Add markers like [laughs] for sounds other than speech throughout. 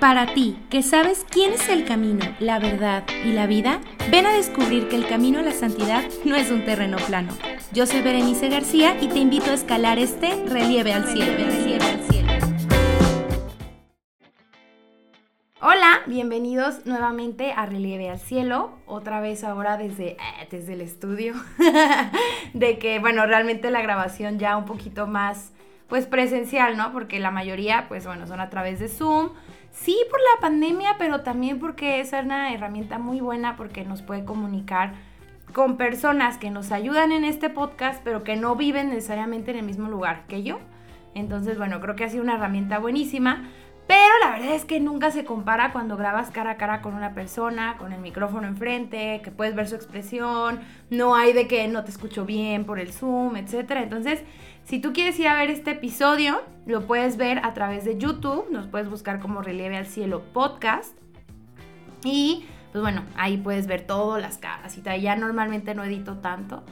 Para ti, que sabes quién es el camino, la verdad y la vida, ven a descubrir que el camino a la santidad no es un terreno plano. Yo soy Berenice García y te invito a escalar este relieve al cielo. Hola, bienvenidos nuevamente a Relieve al Cielo, otra vez ahora desde, eh, desde el estudio, [laughs] de que, bueno, realmente la grabación ya un poquito más, pues presencial, ¿no? Porque la mayoría, pues bueno, son a través de Zoom, Sí, por la pandemia, pero también porque es una herramienta muy buena porque nos puede comunicar con personas que nos ayudan en este podcast, pero que no viven necesariamente en el mismo lugar que yo. Entonces, bueno, creo que ha sido una herramienta buenísima. Pero la verdad es que nunca se compara cuando grabas cara a cara con una persona, con el micrófono enfrente, que puedes ver su expresión, no hay de que no te escucho bien por el Zoom, etc. Entonces, si tú quieres ir a ver este episodio, lo puedes ver a través de YouTube, nos puedes buscar como Relieve al Cielo Podcast. Y pues bueno, ahí puedes ver todas las caras y Ya normalmente no edito tanto.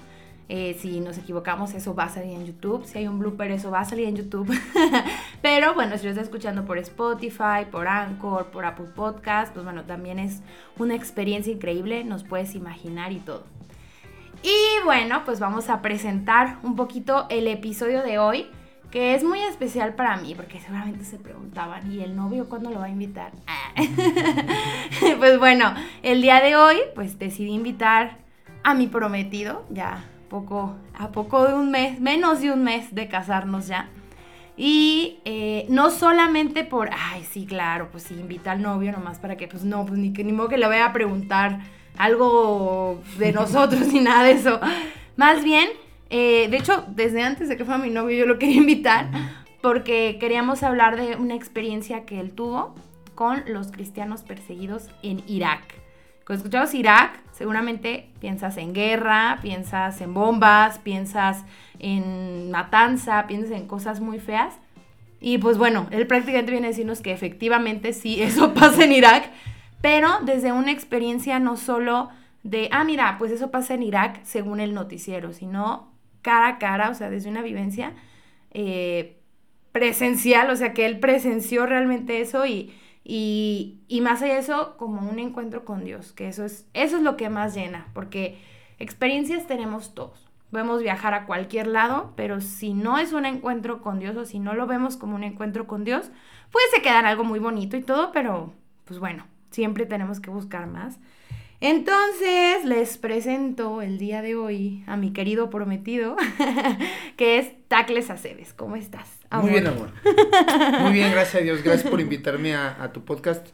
Eh, si nos equivocamos, eso va a salir en YouTube. Si hay un blooper, eso va a salir en YouTube. [laughs] Pero bueno, si lo estás escuchando por Spotify, por Anchor, por Apple Podcast, pues bueno, también es una experiencia increíble, nos puedes imaginar y todo. Y bueno, pues vamos a presentar un poquito el episodio de hoy, que es muy especial para mí, porque seguramente se preguntaban, ¿y el novio cuándo lo va a invitar? [laughs] pues bueno, el día de hoy, pues decidí invitar a mi prometido, ya poco, a poco de un mes, menos de un mes de casarnos ya. Y eh, no solamente por, ay, sí, claro, pues sí, invita al novio nomás para que, pues no, pues ni, ni modo que le vaya a preguntar algo de [laughs] nosotros ni nada de eso. Más bien, eh, de hecho, desde antes de que fuera mi novio yo lo quería invitar porque queríamos hablar de una experiencia que él tuvo con los cristianos perseguidos en Irak. Cuando escuchamos Irak, seguramente piensas en guerra, piensas en bombas, piensas en matanza, piensas en cosas muy feas. Y pues bueno, él prácticamente viene a decirnos que efectivamente sí, [laughs] eso pasa en Irak, pero desde una experiencia no solo de, ah, mira, pues eso pasa en Irak según el noticiero, sino cara a cara, o sea, desde una vivencia eh, presencial, o sea, que él presenció realmente eso y, y, más allá de eso, como un encuentro con Dios, que eso es, eso es lo que más llena, porque experiencias tenemos todos. Podemos viajar a cualquier lado, pero si no es un encuentro con Dios o si no lo vemos como un encuentro con Dios, puede se quedar algo muy bonito y todo, pero pues bueno, siempre tenemos que buscar más. Entonces les presento el día de hoy a mi querido prometido, [laughs] que es Tacles Aceves. ¿Cómo estás? Muy bien, amor. Muy bien, gracias a Dios. Gracias por invitarme a, tu podcast,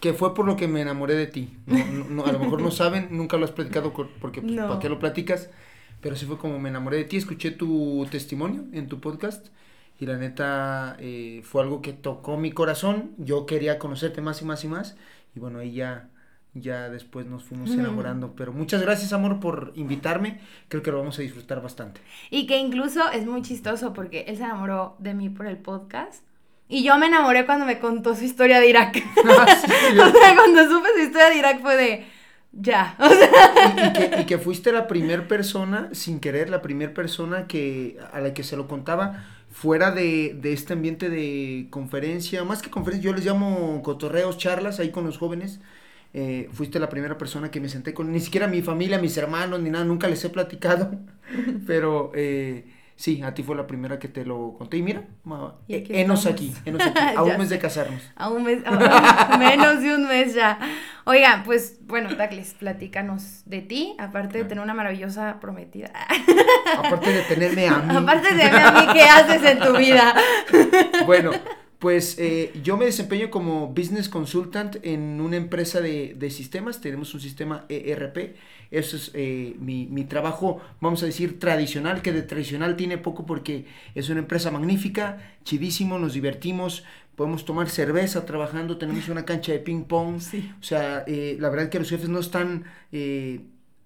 que fue por lo que me enamoré de ti. a lo mejor no saben, nunca lo has platicado porque pues, ¿para qué lo platicas? Pero sí fue como me enamoré de ti. Escuché tu testimonio en tu podcast y la neta eh, fue algo que tocó mi corazón. Yo quería conocerte más y más y más y bueno, ahí ya, ya después nos fuimos enamorando. Pero muchas gracias, amor, por invitarme. Creo que lo vamos a disfrutar bastante. Y que incluso es muy chistoso porque él se enamoró de mí por el podcast. Y yo me enamoré cuando me contó su historia de Irak. [laughs] [laughs] Ah, o sea, cuando supe su historia de Irak fue de ya. [laughs] y, que, y, que, fuiste la primera persona, sin querer, la primera persona que a la que se lo contaba fuera de, de, este ambiente de conferencia, más que conferencia, yo les llamo cotorreos, charlas ahí con los jóvenes. Eh, fuiste la primera persona que me senté con, ni siquiera mi familia, mis hermanos, ni nada, nunca les he platicado, [laughs] pero eh, sí, a ti fue la primera que te lo conté. Y mira, enos aquí, enos aquí, [laughs] a un mes de casarnos. A un mes, menos de un mes ya. Oigan, pues bueno, Tacles, platícanos de ti, aparte de tener una maravillosa prometida. aparte de tenerme a mí. [laughs] Aparte de tenerme a mí, ¿qué haces en tu vida? bueno, pues eh, yo me desempeño como business consultant en una empresa de, de sistemas, tenemos un sistema ERP, eso es eh, mi, mi, trabajo, vamos a decir, tradicional, que de tradicional tiene poco porque es una empresa magnífica, chidísimo, nos divertimos, podemos tomar cerveza trabajando, tenemos una cancha de ping pong, [laughs] o sea, eh, la verdad que los jefes no están eh,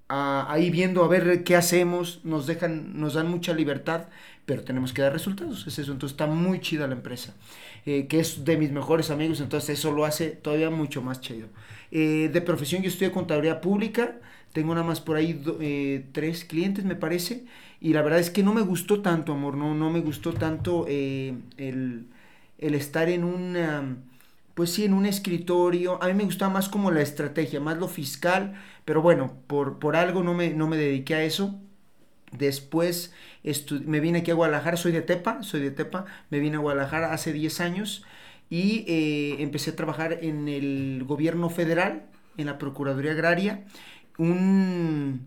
ahí viendo a ver qué hacemos, nos dejan, nos dan mucha libertad, pero tenemos que dar resultados, es eso, entonces está muy chida la empresa, eh, que es de mis mejores amigos, entonces eso lo hace todavía mucho más chido. de profesión yo estudio contabilidad pública, tengo nada más por ahí tres clientes me parece, y la verdad es que no me gustó tanto, amor, no, no me gustó tanto el el estar en un pues sí, en un escritorio. A mí me gustaba más como la estrategia, más lo fiscal, pero bueno, por, por algo no me, no me dediqué a eso. Después me vine aquí a Guadalajara, soy de Tepa, soy de Tepa, me vine a Guadalajara hace 10 años y eh, empecé a trabajar en el gobierno federal, en la Procuraduría Agraria. Un,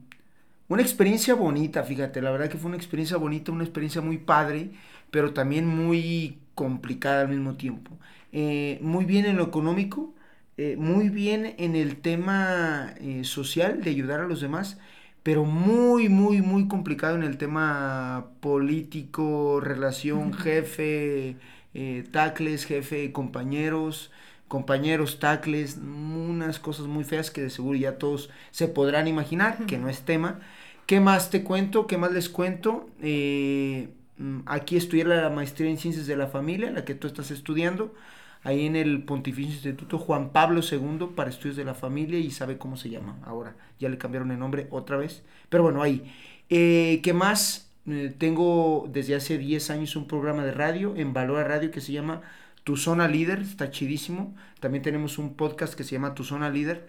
una experiencia bonita, fíjate, la verdad que fue una experiencia bonita, una experiencia muy padre, pero también muy complicada al mismo tiempo. Eh, muy bien en lo económico, eh, muy bien en el tema social de ayudar a los demás pero muy, muy, muy complicado en el tema político, relación jefe, eh, tacles, jefe, compañeros, compañeros, tacles, unas cosas muy feas que de seguro ya todos se podrán imaginar, que no es tema. ¿Qué más te cuento? ¿Qué más les cuento? Eh, mm, aquí estudié la maestría en ciencias de la familia, la que tú estás estudiando ahí en el Pontificio Instituto Juan Pablo II para Estudios de la Familia y sabe cómo se llama ahora. Ya le cambiaron el nombre otra vez. Pero bueno, ahí. Eh, ¿Qué más? Eh, tengo desde hace 10 años un programa de radio en Valora Radio que se llama Tu Zona Líder, está chidísimo. También tenemos un podcast que se llama Tu Zona Líder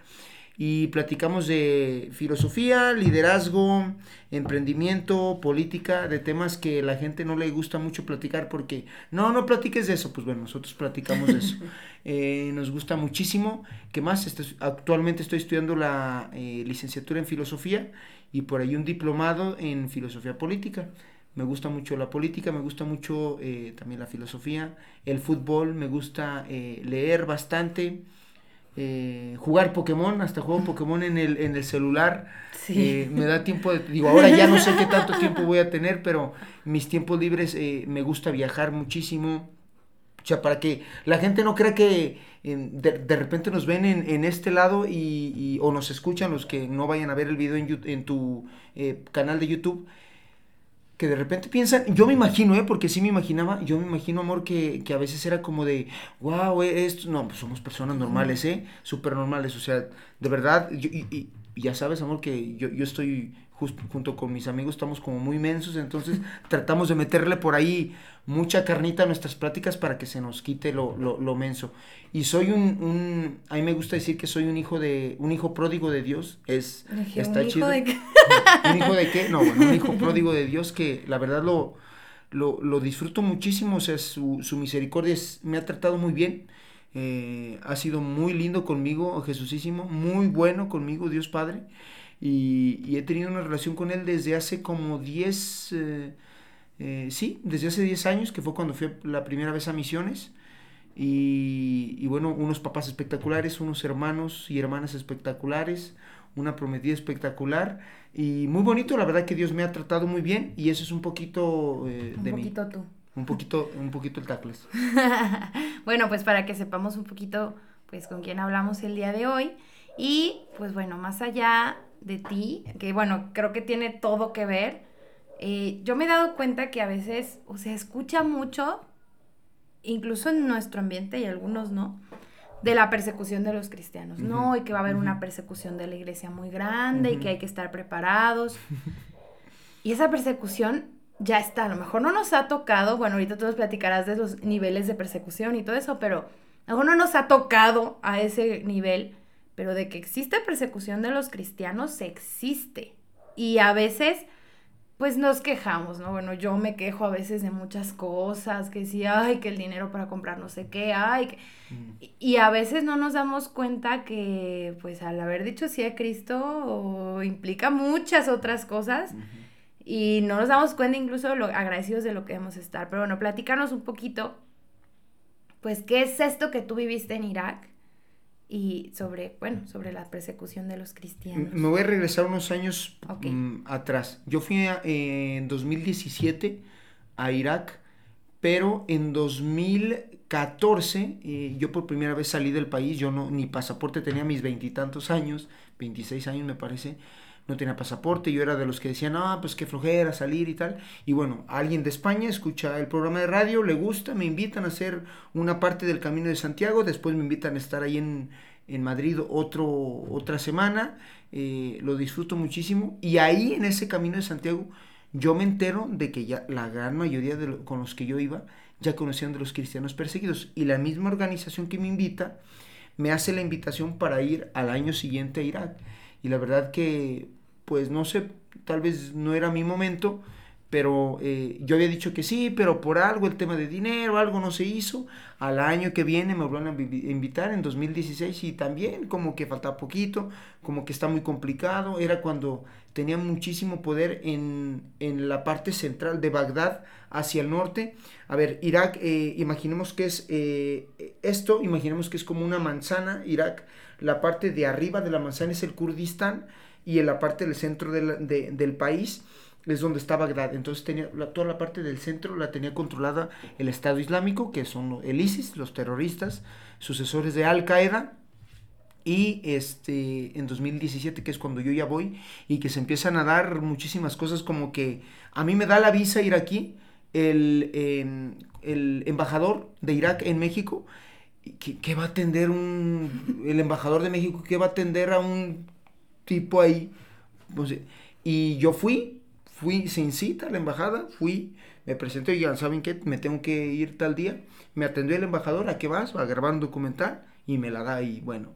y platicamos de filosofía, liderazgo, emprendimiento, política, de temas que la gente no le gusta mucho platicar porque no, no platiques de eso. Pues bueno, nosotros platicamos de eso. [laughs] Eh, nos gusta muchísimo. ¿Qué más? Este, actualmente estoy estudiando la eh, licenciatura en filosofía y por ahí un diplomado en filosofía política. Me gusta mucho la política, me gusta mucho eh, también la filosofía, el fútbol, me gusta leer bastante. Eh, jugar Pokémon, hasta juego Pokémon en el, en el celular. Eh, me da tiempo de, digo, ahora ya no sé qué tanto tiempo voy a tener, pero mis tiempos libres eh, me gusta viajar muchísimo. O sea, para que la gente no crea que de, repente nos ven en, este lado y, o nos escuchan los que no vayan a ver el video en, en tu canal de YouTube que de repente piensan, yo me imagino, ¿eh? porque sí me imaginaba, yo me imagino, amor, que, que a veces era como de, wow, eh, esto, no, pues somos personas normales, ¿eh? Súper normales, o sea, de verdad, y, y, ya sabes, amor, que yo, yo estoy junto con mis amigos estamos como muy mensos, entonces [laughs] tratamos de meterle por ahí mucha carnita a nuestras pláticas para que se nos quite lo, lo, lo menso. Y soy un, un, a mí me gusta decir que soy un hijo de, un hijo pródigo de Dios, es, está ¿un chido. Hijo de? [laughs] ¿Un hijo de qué? No, bueno, un hijo [laughs] pródigo de Dios que la verdad lo, lo, lo disfruto muchísimo, o sea, su, su misericordia me ha tratado muy bien. Eh, ha sido muy lindo conmigo, Jesucísimo, muy bueno conmigo, Dios Padre. Y, he tenido una relación con él desde hace como 10, eh, eh, sí, desde hace 10 años, que fue cuando fui la primera vez a Misiones. Y, bueno, unos papás espectaculares, unos hermanos y hermanas espectaculares, una prometida espectacular y muy bonito, la verdad que Dios me ha tratado muy bien y eso es un poquito eh, de mí. Un poquito tú. Un poquito, un poquito el tacles. [laughs] bueno, pues para que sepamos un poquito, pues con quién hablamos el día de hoy y pues bueno, más allá de ti, que bueno, creo que tiene todo que ver. Eh, yo me he dado cuenta que a veces, o sea, escucha mucho, incluso en nuestro ambiente y algunos no, de la persecución de los cristianos, ¿no? Y que va a haber una persecución de la iglesia muy grande y que hay que estar preparados. [laughs] y esa persecución ya está, a lo mejor no nos ha tocado, bueno, ahorita tú nos platicarás de los niveles de persecución y todo eso, pero a lo mejor no nos ha tocado a ese nivel pero de que existe persecución de los cristianos, existe. Y a veces, pues nos quejamos, ¿no? Bueno, yo me quejo a veces de muchas cosas, que sí, ay, que el dinero para comprar no sé qué, ay, que... Mm. Y a veces no nos damos cuenta que, pues al haber dicho sí a Cristo, implica muchas otras cosas. Y no nos damos cuenta incluso de lo agradecidos de lo que debemos estar. Pero bueno, platícanos un poquito, pues, ¿qué es esto que tú viviste en Irak? Y sobre, bueno, sobre la persecución de los cristianos. Me voy a regresar unos años mm, atrás. Yo fui en 2017 a Irak, pero en 2014 eh, yo por primera vez salí del país, yo no, ni pasaporte tenía mis veintitantos años, 26 años me parece, no tenía pasaporte, yo era de los que decían, ah, pues qué flojera salir y tal. Y bueno, alguien de España escucha el programa de radio, le gusta, me invitan a hacer una parte del Camino de Santiago, después me invitan a estar ahí en, Madrid otro, otra semana, eh, lo disfruto muchísimo. Y ahí en ese Camino de Santiago yo me entero de que ya la gran mayoría de con los que yo iba ya conocían de los cristianos perseguidos. Y la misma organización que me invita me hace la invitación para ir al año siguiente a Irak. Y la verdad que, pues no sé, tal vez no era mi momento, pero eh, yo había dicho que sí, pero por algo, el tema de dinero, algo no se hizo. Al año que viene me vuelven a invitar en 2016 y también como que falta poquito, como que está muy complicado. Era cuando tenía muchísimo poder en, en la parte central de Bagdad hacia el norte. A ver, Irak, eh, imaginemos que es eh, esto, imaginemos que es como una manzana, Irak. La parte de arriba de la manzana es el Kurdistán y en la parte del centro del país es donde está Bagdad. Entonces tenía toda la parte del centro la tenía controlada el Estado Islámico, que son el ISIS, los terroristas, sucesores de Al Qaeda. Y este, en 2017, que es cuando yo ya voy, y que se empiezan a dar muchísimas cosas como que a mí me da la visa ir aquí, el, el embajador de Irak en México, ¿qué, va a atender un, el embajador de México, qué va a atender a un tipo ahí. Pues, y yo fui, fui sin cita a la embajada, fui, me presenté y ya saben que me tengo que ir tal día. Me atendió el embajador, ¿a qué vas? A grabar un documental y me la da y bueno.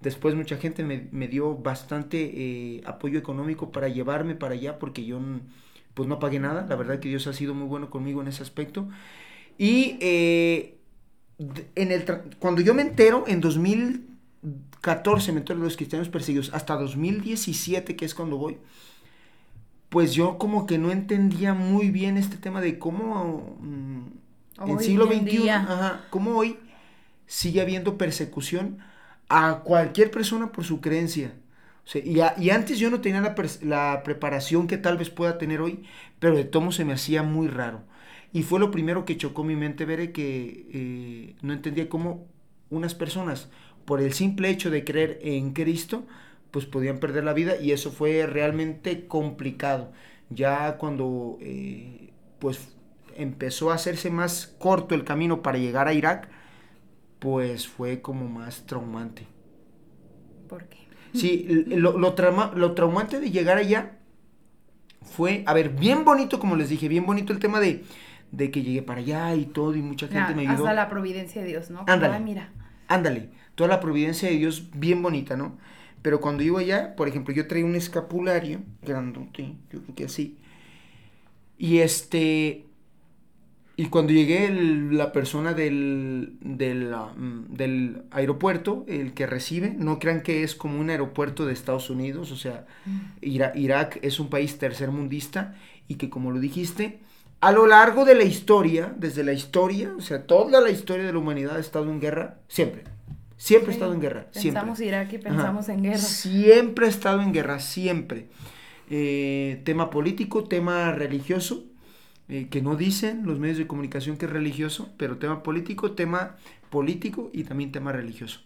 Después mucha gente me, me dio bastante eh, apoyo económico para llevarme para allá porque yo pues no pagué nada. La verdad que Dios ha sido muy bueno conmigo en ese aspecto. Y eh, en el cuando yo me entero en 2000 14 mentores de los cristianos perseguidos, hasta 2017, que es cuando voy, pues yo como que no entendía muy bien este tema de cómo mm, en siglo XXI, ajá, cómo hoy sigue habiendo persecución a cualquier persona por su creencia. Y, a, y, antes yo no tenía la, la, preparación que tal vez pueda tener hoy, pero de tomo se me hacía muy raro. Y fue lo primero que chocó mi mente, ver que eh, no entendía cómo unas personas por el simple hecho de creer en Cristo, pues podían perder la vida y eso fue realmente complicado. Ya cuando eh, pues empezó a hacerse más corto el camino para llegar a Irak, pues fue como más traumante. ¿Por qué? Sí, lo, lo, lo traumante de llegar allá fue, a ver, bien bonito, como les dije, bien bonito el tema de, de que llegué para allá y todo y mucha gente me ayudó. Hasta la providencia de Dios, ¿no? Ándale, mira. Ándale, toda la providencia de Dios bien bonita, ¿no? Pero cuando iba allá, por ejemplo, yo traía un escapulario grandote, yo creo que así. Y este. Y cuando llegué, la persona del, del, mm, del, aeropuerto, el que recibe, no crean que es como un aeropuerto de Estados Unidos, o sea, mm. Irak es un país tercermundista y que, como lo dijiste, a lo largo de la historia, desde la historia, o sea, toda la historia de la humanidad ha estado en guerra, siempre. Siempre ha estado en guerra. Pensamos Irak y pensamos en guerra. Siempre ha estado en guerra, siempre. Eh, tema político, tema religioso, eh, que no dicen los medios de comunicación que es religioso, pero tema político, tema político y también tema religioso.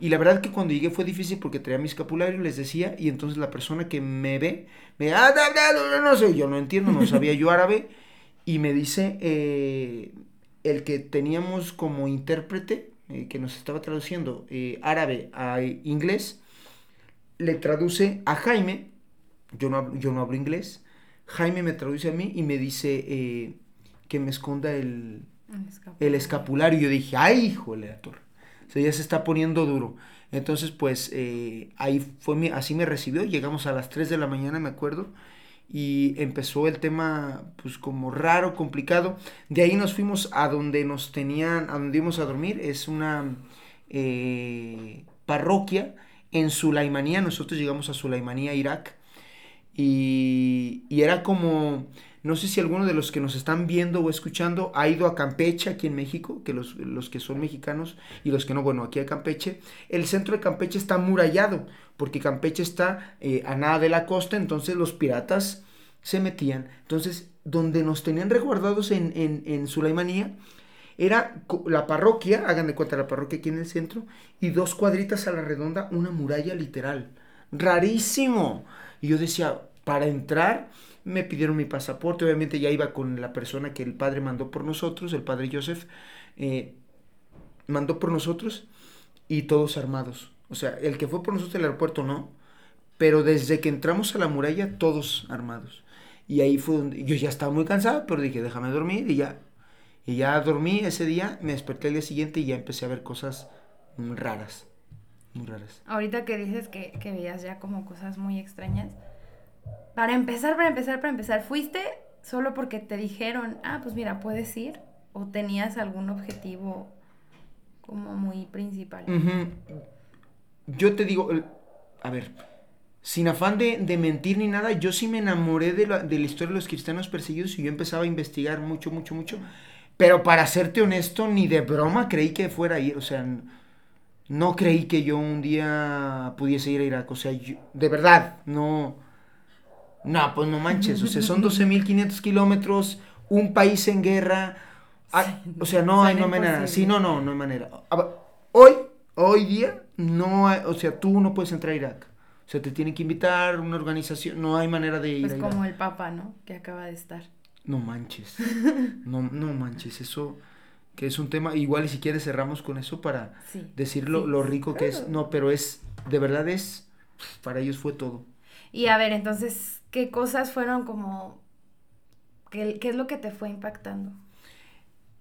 Y la verdad que cuando llegué fue difícil porque traía mi escapulario, les decía, y entonces la persona que me ve, me ah, no, sé, yo no entiendo, no sabía yo árabe, y me dice, eh, el que teníamos como intérprete, eh, que nos estaba traduciendo eh, árabe a inglés, le traduce a Jaime, yo no, yo no hablo inglés, Jaime me traduce a mí y me dice que me esconda el, el escapulario. Yo dije, ay, la torre. O sea, ya se está poniendo duro. Entonces, pues, ahí fue así me recibió. Llegamos a las 3 de la mañana, me acuerdo y empezó el tema pues como raro, complicado. De ahí nos fuimos a donde nos tenían, a donde íbamos a dormir, es una eh, parroquia en Sulaimanía, nosotros llegamos a Sulaimanía, Irak, y, y, era como, no sé si alguno de los que nos están viendo o escuchando ha ido a Campeche aquí en México, que los, los que son mexicanos y los que no, bueno, aquí a Campeche, el centro de Campeche está murallado, porque Campeche está eh, a nada de la costa, entonces los piratas se metían. Entonces, donde nos tenían resguardados en, en, en Sulaimanía, era la parroquia, hagan de cuenta la parroquia aquí en el centro, y dos cuadritas a la redonda, una muralla literal. Rarísimo. Y yo decía, para entrar, me pidieron mi pasaporte, obviamente ya iba con la persona que el padre mandó por nosotros, el padre Joseph, eh, mandó por nosotros, y todos armados. O sea, el que fue por nosotros al aeropuerto no, pero desde que entramos a la muralla todos armados. Y ahí fue donde yo ya estaba muy cansado, pero dije, déjame dormir y ya. Y ya dormí ese día, me desperté el día siguiente y ya empecé a ver cosas raras. Muy raras. Ahorita que dices que, que veías ya como cosas muy extrañas. Para empezar, para empezar, para empezar, ¿fuiste solo porque te dijeron, ah, pues mira, puedes ir? ¿O tenías algún objetivo como muy principal? Yo te digo, a ver, sin afán de, de, mentir ni nada, yo sí me enamoré de la, de la historia de los cristianos perseguidos y yo empezaba a investigar mucho, mucho, mucho. Pero para serte honesto, ni de broma creí que fuera a ir. O sea, no creí que yo un día pudiese ir a Irak. O sea, de verdad, no. No, pues no manches. O sea, son 12.500 kilómetros, un país en guerra. Ah, o sea, no hay no manera. Sí, no, no, no hay manera. Hoy, hoy día, no hay, o sea, tú no puedes entrar a Irak. O sea, te tienen que invitar una organización, no hay manera de ir. Pues como el Papa, ¿no? Que acaba de estar. No manches. [laughs] No, no manches, eso que es un tema, igual y si quieres cerramos con eso para decir lo, rico que es. No, pero es, de verdad es, para ellos fue todo. Y a ver, entonces, ¿qué cosas fueron como, qué, qué es lo que te fue impactando?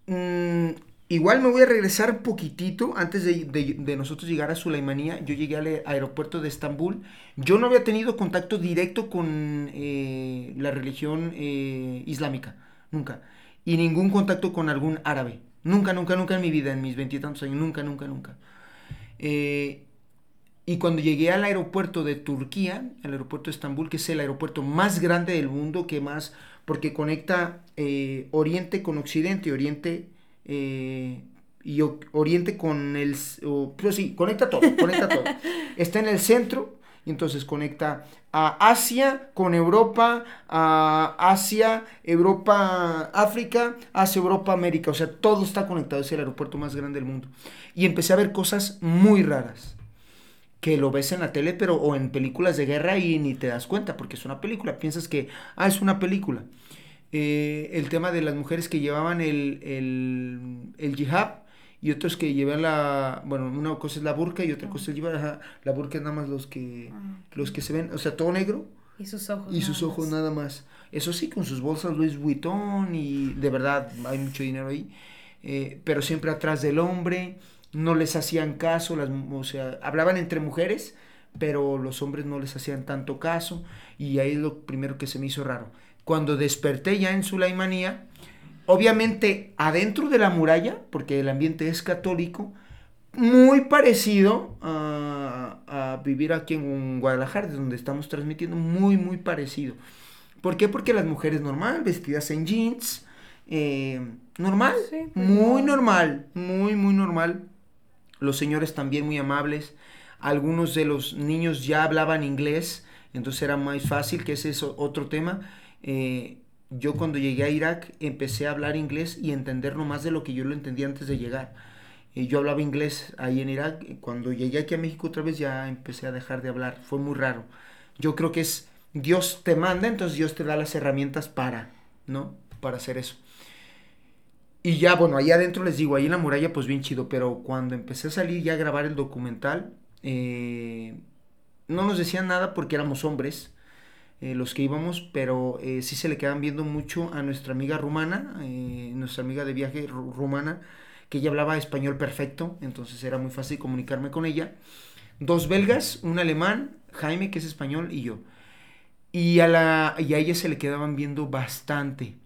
Mm, igual me voy a regresar poquitito antes de, nosotros llegar a Sulaimanía. Yo llegué al aeropuerto de Estambul. Yo no había tenido contacto directo con eh, la religión eh, islámica, nunca. Y ningún contacto con algún árabe. Nunca, nunca, nunca en mi vida, en mis veintitantos años, nunca, nunca, nunca. Eh, y cuando llegué al aeropuerto de Turquía, el aeropuerto de Estambul, que es el aeropuerto más grande del mundo, que más, porque conecta eh, Oriente con Occidente, Oriente eh, y Oriente con el, pues sí, conecta todo, conecta todo. [laughs] Está en el centro y entonces conecta a Asia con Europa, a Asia, Europa, África, Asia, Europa, América. O sea, todo está conectado. Es el aeropuerto más grande del mundo. Y empecé a ver cosas muy raras. Que lo ves en la tele, pero o en películas de guerra y ni te das cuenta, porque es una película. Piensas que, ah, es una película. Eh, el tema de las mujeres que llevaban el, el, el jihad y otros que llevan la, bueno, una cosa es la burka y otra cosa es llevar, la burka es nada más los que, ah, los que se ven, o sea, todo negro. Y sus ojos. Y sus ojos nada más. Eso sí, con sus bolsas Louis Vuitton y de verdad hay mucho dinero ahí. Eh, pero siempre atrás del hombre, no les hacían caso, las, o sea, hablaban entre mujeres, pero los hombres no les hacían tanto caso y ahí es lo primero que se me hizo raro. Cuando desperté ya en Sulaimanía, obviamente adentro de la muralla, porque el ambiente es católico, muy parecido a, vivir aquí en Guadalajara, donde estamos transmitiendo, muy, muy parecido. ¿Por qué? Porque las mujeres normal, vestidas en jeans, eh, normal, pues muy normal, muy, muy normal. Los señores también muy amables. Algunos de los niños ya hablaban inglés, entonces era más fácil, que ese es otro tema. Eh, yo cuando llegué a Irak empecé a hablar inglés y entender no más de lo que yo lo entendía antes de llegar. Eh, yo hablaba inglés ahí en Irak. Cuando llegué aquí a México otra vez ya empecé a dejar de hablar. Fue muy raro. Yo creo que es Dios te manda, entonces Dios te da las herramientas para, ¿no? Para hacer eso. Y ya, bueno, ahí adentro les digo, ahí en la muralla, pues bien chido. Pero cuando empecé a salir ya a grabar el documental, eh, no nos decían nada porque éramos hombres. Eh, los que íbamos, pero eh, sí se le quedan viendo mucho a nuestra amiga rumana, nuestra amiga de viaje rumana, que ella hablaba español perfecto, entonces era muy fácil comunicarme con ella. Dos belgas, un alemán, Jaime, que es español, y yo. Y a, la, y a ella se le quedaban viendo bastante.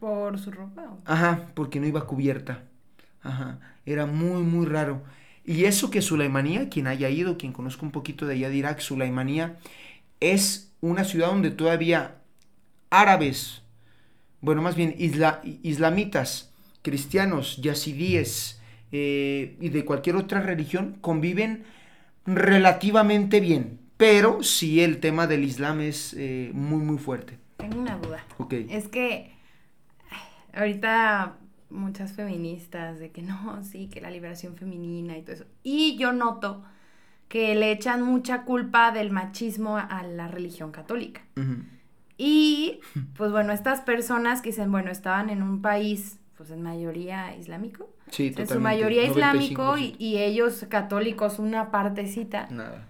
¿Por su ropa? Ajá, porque no iba cubierta. Ajá, era muy, muy raro. Y eso que Sulaimanía, quien haya ido, quien conozca un poquito de allá de Irak, Sulaimanía es una ciudad donde todavía árabes, bueno, más bien islamitas, cristianos, yazidíes eh, y de cualquier otra religión conviven relativamente bien. Pero sí el tema del Islam es eh, muy, muy fuerte. Tengo una duda. Es que ahorita muchas feministas de que no, sí, que la liberación femenina y todo eso. Y yo noto que le echan mucha culpa del machismo a la religión católica. Y, pues bueno, estas personas que dicen, bueno, estaban en un país, pues en mayoría islámico. Sí, En su mayoría islámico y, ellos católicos una partecita. Nada.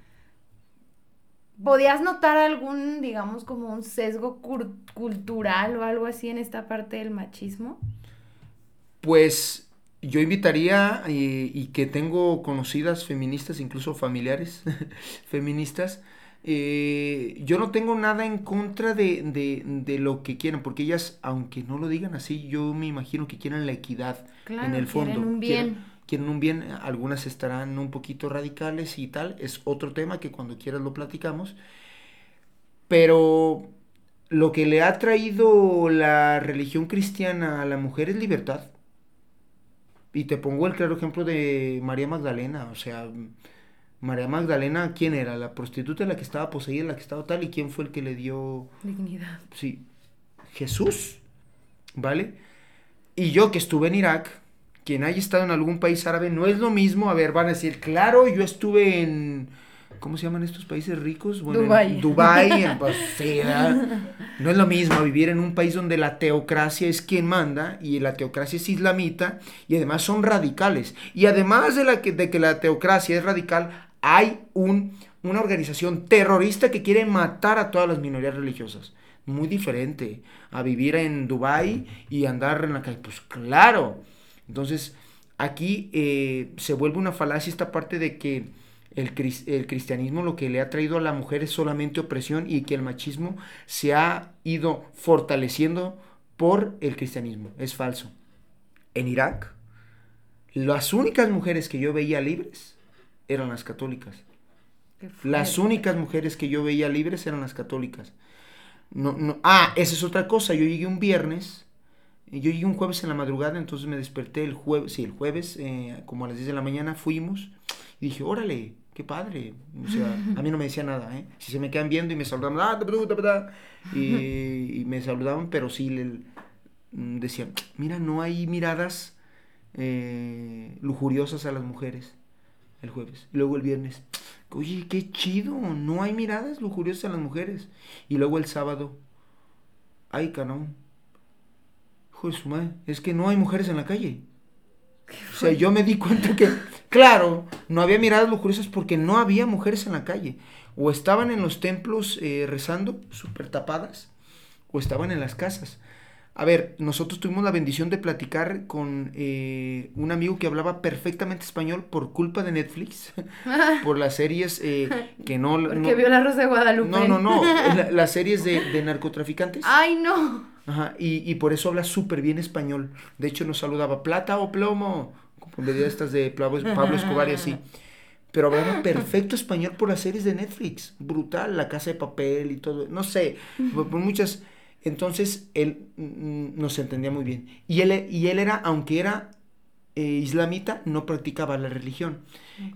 ¿Podías notar algún, digamos, como un sesgo cultural o algo así en esta parte del machismo? Pues yo invitaría eh, y que tengo conocidas feministas, incluso familiares [laughs] feministas, eh, yo no tengo nada en contra de, de, de, lo que quieran, porque ellas, aunque no lo digan así, yo me imagino que quieran la equidad en el fondo. Quieren un bien. Quieren, un bien, algunas estarán un poquito radicales y tal, es otro tema que cuando quieras lo platicamos, pero lo que le ha traído la religión cristiana a la mujer es libertad. Y te pongo el claro ejemplo de María Magdalena, o sea, María Magdalena, ¿quién era? La prostituta la que estaba poseída, la que estaba tal, y quién fue el que le dio dignidad. Sí, Jesús, ¿vale? Y yo que estuve en Irak, quien haya estado en algún país árabe, no es lo mismo, a ver, van a decir, claro, yo estuve en, ¿cómo se llaman estos países ricos? Bueno, Dubai. En Dubai, en, [laughs] pues, no es lo mismo vivir en un país donde la teocracia es quien manda y la teocracia es islamita y además son radicales. Y además de, la que, de que la teocracia es radical, hay un, una organización terrorista que quiere matar a todas las minorías religiosas. Muy diferente a vivir en Dubai y andar en la calle. Pues claro. Entonces, aquí eh, se vuelve una falacia esta parte de que el, el, cristianismo lo que le ha traído a la mujer es solamente opresión y que el machismo se ha ido fortaleciendo por el cristianismo. Es falso. En Irak, las únicas mujeres que yo veía libres eran las católicas. Las únicas mujeres que yo veía libres eran las católicas. No, no, ah, esa es otra cosa. Yo llegué un viernes, yo llegué un jueves en la madrugada, entonces me desperté el jueves, sí, el jueves, eh, como a las 10 de la mañana, fuimos y dije, órale, qué padre. O sea, [laughs] a mí no me decía nada, ¿eh? Si se me quedan viendo y me saludaban, ah, y, [laughs] y, me saludaban, pero sí le, mm, decían, mira, no hay miradas eh, lujuriosas a las mujeres el jueves. Y luego el viernes, oye, qué chido, no hay miradas lujuriosas a las mujeres. Y luego el sábado, ay, canón. Hijo su madre, es que no hay mujeres en la calle. O sea, yo me di cuenta que, claro, no había miradas lujuriosas porque no había mujeres en la calle. O estaban en los templos eh, rezando, súper tapadas, o estaban en las casas. A ver, nosotros tuvimos la bendición de platicar con eh, un amigo que hablaba perfectamente español por culpa de Netflix, [laughs] por las series eh, que no... Porque vio la Rosa de Guadalupe. No, no, no, [laughs] las series de, narcotraficantes. ¡Ay, no! Ajá, y, por eso habla súper bien español. De hecho, nos saludaba plata o plomo, como de estas de Pablo Escobar y así. Pero hablaba perfecto español por las series de Netflix. Brutal, La Casa de Papel y todo. No sé, por muchas entonces él mm, nos entendía muy bien. Y él, y él era, aunque era eh, islamita, no practicaba la religión.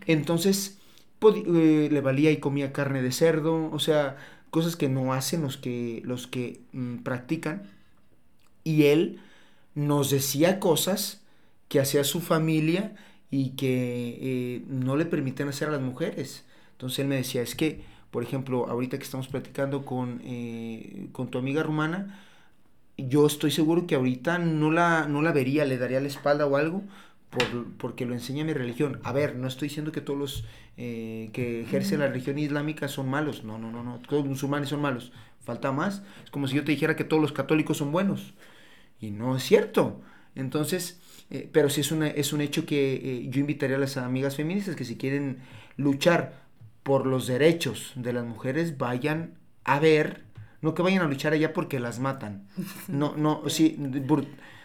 Entonces eh, le valía y comía carne de cerdo, o sea, cosas que no hacen los que, los que mm, practican. Y él nos decía cosas que hacía su familia y que eh, no le permitían hacer a las mujeres. Entonces él me decía, es que por ejemplo, ahorita que estamos platicando con, eh, con tu amiga rumana, yo estoy seguro que ahorita no la, no la vería, le daría la espalda o algo, por, porque lo enseña mi religión. A ver, no estoy diciendo que todos los eh, que ejercen la religión islámica son malos, no, no, no, no, todos los musulmanes son malos, falta más. Es como si yo te dijera que todos los católicos son buenos, y no es cierto. Entonces, eh, pero sí es, una, es un hecho que yo invitaría a las amigas feministas que si quieren luchar por los derechos de las mujeres vayan a ver, no que vayan a luchar allá porque las matan. [laughs] No, no, sí,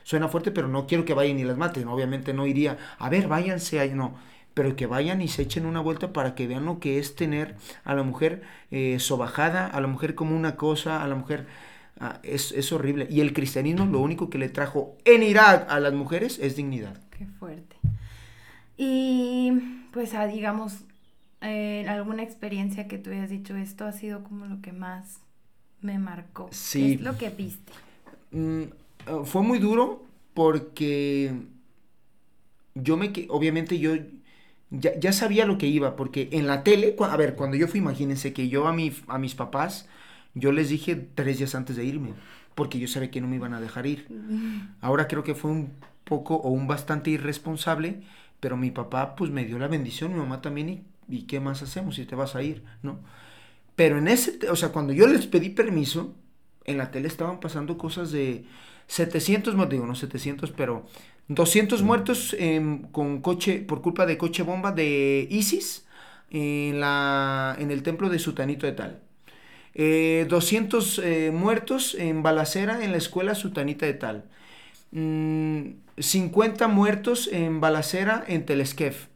suena fuerte, pero no quiero que vayan y las maten. Obviamente no iría, a ver, váyanse ahí, no. Pero que vayan y se echen una vuelta para que vean lo que es tener a la mujer eh, sobajada, a la mujer como una cosa, a la mujer... Ah, es, es horrible. Y el cristianismo lo único que le trajo en Irak a las mujeres es dignidad. Qué fuerte. Y pues, a, digamos, eh, alguna experiencia que tú hayas dicho, esto ha sido como lo que más me marcó. Sí. es lo que viste? Mm, ah, fue muy duro porque yo me, obviamente yo ya, sabía lo que iba, porque en la tele, a ver, cuando yo fui, imagínense que yo a, mi, a mis papás, yo les dije tres días antes de irme, porque yo sabía que no me iban a dejar ir. Ahora creo que fue un poco o un bastante irresponsable, pero mi papá pues me dio la bendición, mi mamá también, y ¿y qué más hacemos si te vas a ir? ¿No? Pero en ese, o sea, cuando yo les pedí permiso, en la tele estaban pasando cosas de 700, no digo, no 700, pero 200 muertos em, con coche, por culpa de coche bomba de ISIS en, la, en el templo de Sutanito de Tal. 200 eh, eh, muertos en balacera en la escuela Sutanita de Tal. 50 mm, muertos en balacera en Telesquef.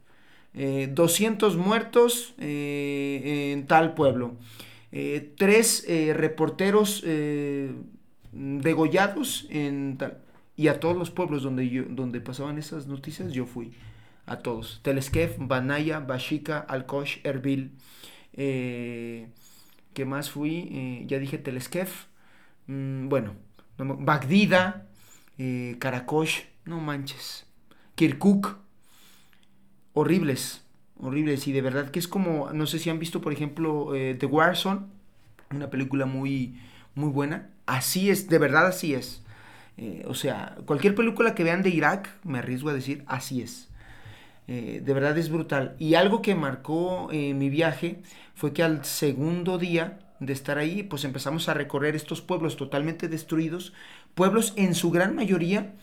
200 muertos en tal pueblo. tres reporteros degollados en tal y a todos los pueblos donde, yo, donde pasaban esas noticias, yo fui. A todos. Telesquef, Banaya, Bashika, Alkosh, Erbil. Eh, ¿Qué más fui? Eh, ya dije Telesquef. Mm, bueno, Bagdida, eh, Karakosh, no manches. Kirkuk. Horribles, horribles. Y de verdad que es como, no sé si han visto, por ejemplo, The Warzone, una película muy, muy buena. Así es, de verdad así es. Eh, o sea, cualquier película que vean de Irak, me arriesgo a decir, así es. Eh, de verdad es brutal. Y algo que marcó eh, mi viaje fue que al segundo día de estar ahí, pues empezamos a recorrer estos pueblos totalmente destruidos, pueblos en su gran mayoría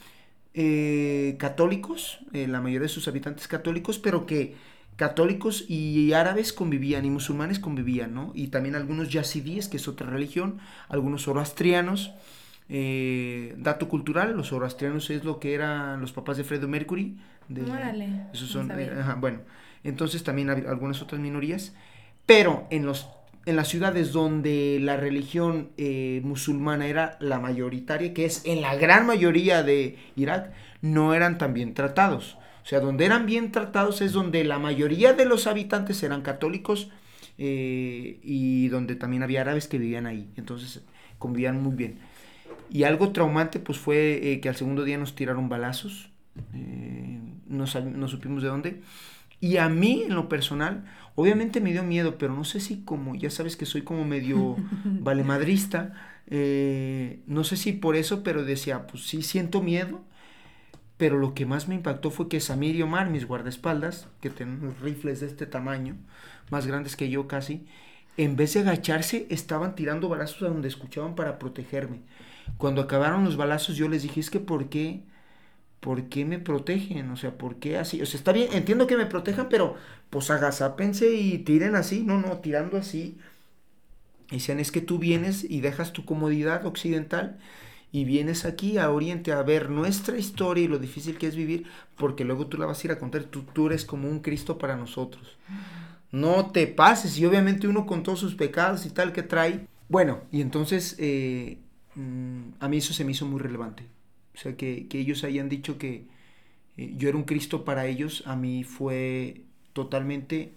católicos, la mayoría de sus habitantes católicos, pero que católicos y árabes convivían y musulmanes convivían, ¿no? Y también algunos yazidíes, que es otra religión, algunos zoroastrianos, eh, dato cultural, los zoroastrianos es lo que eran los papás de Freddie Mercury. De, esos son, eh, bueno, entonces también algunas otras minorías, pero en los en las ciudades donde la religión eh, musulmana era la mayoritaria, que es en la gran mayoría de Irak, no eran tan bien tratados. O sea, donde eran bien tratados es donde la mayoría de los habitantes eran católicos y donde también había árabes que vivían ahí. Entonces convivían muy bien. Y algo traumante pues fue eh, que al segundo día nos tiraron balazos, eh, no, supimos de dónde. Y a mí en lo personal, obviamente me dio miedo, pero no sé si como, ya sabes que soy como medio [laughs] valemadrista, eh, no sé si por eso, pero decía, pues sí siento miedo, pero lo que más me impactó fue que Samir y Omar, mis guardaespaldas, que tienen unos rifles de este tamaño, más grandes que yo casi, en vez de agacharse, estaban tirando balazos a donde escuchaban para protegerme. Cuando acabaron los balazos yo les dije, es que ¿por qué? ¿Por qué me protegen? O sea, ¿por qué así? O sea, está bien, entiendo que me protejan, pero pues agazápense y tiren así. No, no, tirando así. Y decían, es que tú vienes y dejas tu comodidad occidental y vienes aquí a Oriente a ver nuestra historia y lo difícil que es vivir, porque luego tú la vas a ir a contar, tú, tú eres como un Cristo para nosotros. No te pases, y obviamente uno con todos sus pecados y tal que trae. Bueno, y entonces eh, Mm, a mí eso se me hizo muy relevante. O sea, que, ellos hayan dicho que eh, yo era un Cristo para ellos, a mí fue totalmente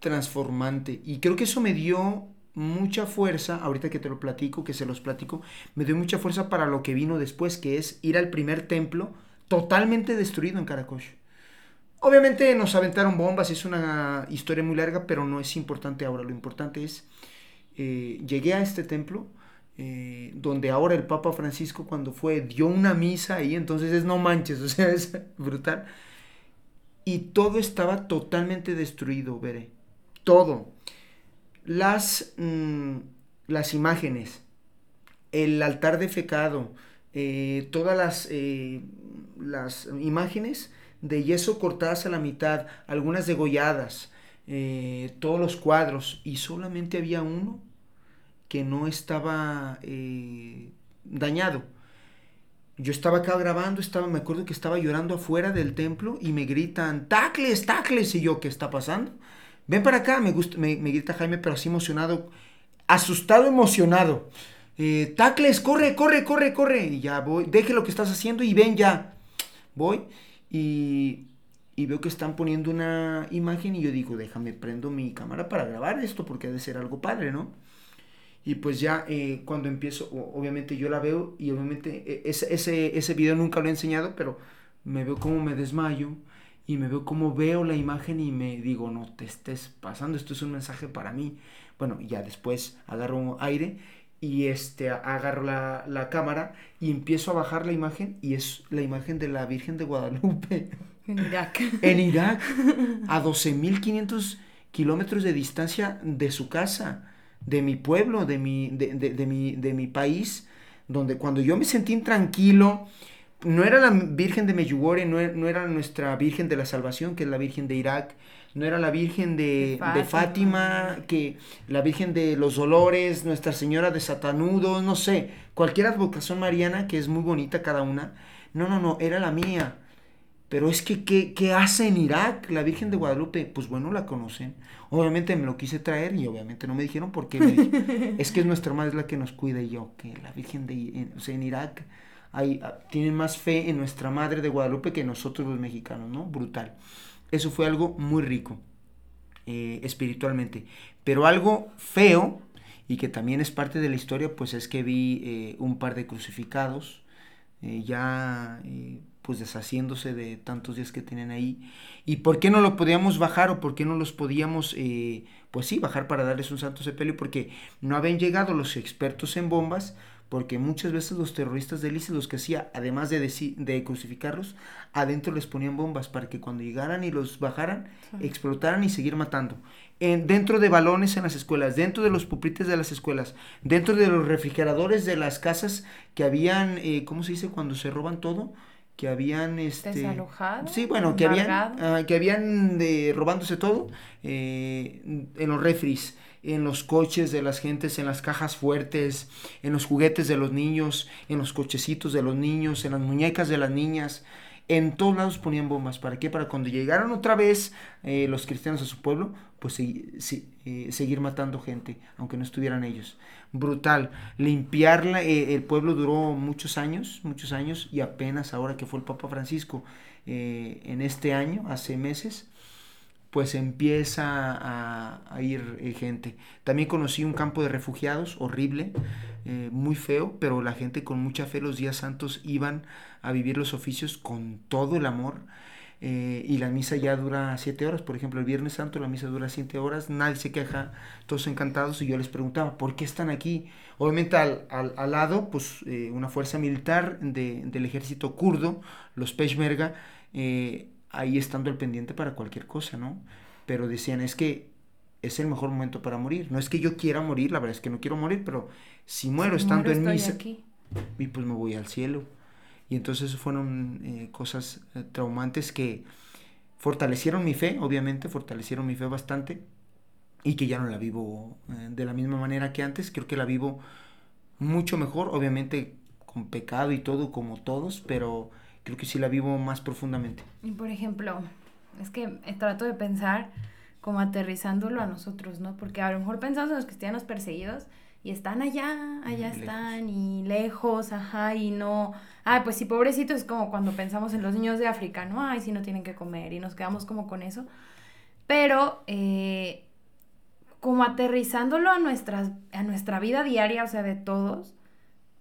transformante. Y creo que eso me dio mucha fuerza, ahorita que te lo platico, que se los platico, me dio mucha fuerza para lo que vino después, que es ir al primer templo totalmente destruido en Karakosh. Obviamente nos aventaron bombas, es una historia muy larga, pero no es importante ahora. Lo importante es, eh, llegué a este templo, eh, donde ahora el Papa Francisco cuando fue dio una misa ahí, entonces es no manches, [laughs] o sea, es brutal. Y todo estaba totalmente destruido, veré. Todo. Las, mm, las imágenes, el altar de fecado, eh, todas las, eh, las imágenes de yeso cortadas a la mitad, algunas degolladas, todos los cuadros, y solamente había uno que no estaba eh, dañado. Yo estaba acá grabando, estaba, me acuerdo que estaba llorando afuera del templo y me gritan, tacles, tacles, y yo, ¿qué está pasando? Ven para acá, me, gusta, me, grita Jaime, pero así emocionado, asustado, emocionado. Eh, tacles, corre, corre, corre, corre. Y ya voy, deje lo que estás haciendo y ven ya. Voy y, y veo que están poniendo una imagen y yo digo, déjame, prendo mi cámara para grabar esto porque ha de ser algo padre, ¿no? Y pues ya eh, cuando empiezo, obviamente yo la veo y obviamente e, ese, ese, ese video nunca lo he enseñado, pero me veo como me desmayo y me veo como veo la imagen y me digo, no te estés pasando, esto es un mensaje para mí. Bueno, ya después agarro aire y este, agarro la, la cámara y empiezo a bajar la imagen y es la imagen de la Virgen de Guadalupe. [laughs] En Irak. en Irak, [laughs] a 12.500 kilómetros de distancia de su casa de mi pueblo, de mi, de, mi, de mi país, donde cuando yo me sentí intranquilo, no era la Virgen de Meyugore, no, no, era nuestra Virgen de la Salvación, que es la Virgen de Irak, no era la Virgen de, de, Fátima. que la Virgen de los Dolores, Nuestra Señora de Satanudo, no sé, cualquier advocación mariana, que es muy bonita cada una. No, no, no, era la mía. Pero es que, ¿qué, ¿qué, hace en Irak la Virgen de Guadalupe? Pues bueno, la conocen. Obviamente me lo quise traer y obviamente no me dijeron porque [laughs] es que es nuestra madre la que nos cuida y yo, que la Virgen de o sea, en Irak hay, ah, tienen más fe en nuestra madre de Guadalupe que nosotros los mexicanos, ¿no? Brutal. Eso fue algo muy rico eh, espiritualmente. Pero algo feo y que también es parte de la historia, pues es que vi eh, un par de crucificados eh, ya pues deshaciéndose de tantos días que tienen ahí. ¿Y por qué no lo podíamos bajar o por qué no los podíamos, eh, pues sí, bajar para darles un santo sepelio? Porque no habían llegado los expertos en bombas, porque muchas veces los terroristas de ISIS los que hacía, además de, de crucificarlos, adentro les ponían bombas para que cuando llegaran y los bajaran, explotaran y seguir matando. En, dentro de balones en las escuelas, dentro de los pupitres de las escuelas, dentro de los refrigeradores de las casas que habían, eh, ¿cómo se dice? Cuando se roban todo que habían este desalojado sí bueno que habían ah, que habían de, robándose todo eh, en los refris en los coches de las gentes en las cajas fuertes en los juguetes de los niños en los cochecitos de los niños en las muñecas de las niñas en todos lados ponían bombas. ¿Para qué? Para cuando llegaron otra vez eh, los cristianos a su pueblo, pues eh, seguir matando gente, aunque no estuvieran ellos. Brutal. Limpiarla, eh, el pueblo duró muchos años, muchos años, y apenas ahora que fue el Papa Francisco, en este año, hace meses, pues empieza a, ir eh, gente. También conocí un campo de refugiados horrible, eh, muy feo, pero la gente con mucha fe los días santos iban a vivir los oficios con todo el amor. Eh, y la misa ya dura siete horas, por ejemplo, el Viernes Santo la misa dura siete horas, nadie se queja, todos encantados, y yo les preguntaba, ¿por qué están aquí? Obviamente al, al, lado, pues una fuerza militar de, del ejército kurdo, los Peshmerga, ahí estando al pendiente para cualquier cosa, ¿no? Pero decían, es que es el mejor momento para morir. No es que yo quiera morir, la verdad es que no quiero morir, pero si muero estando en misa, y pues me voy al cielo. Y entonces fueron eh, cosas eh, traumantes que fortalecieron mi fe, obviamente, fortalecieron mi fe bastante y que ya no la vivo eh, de la misma manera que antes, creo que la vivo mucho mejor, obviamente con pecado y todo como todos, pero creo que sí la vivo más profundamente. Y por ejemplo, es que trato de pensar como aterrizándolo a nosotros, ¿no? Porque a lo mejor pensamos en los cristianos perseguidos y están allá, allá están y lejos, ajá, y no, ah, pues sí, pobrecitos, es como cuando pensamos en los niños de África, ¿no? Ay, si no tienen que comer y nos quedamos como con eso. Pero, eh, como aterrizándolo a, nuestras, a nuestra vida diaria, o sea, de todos,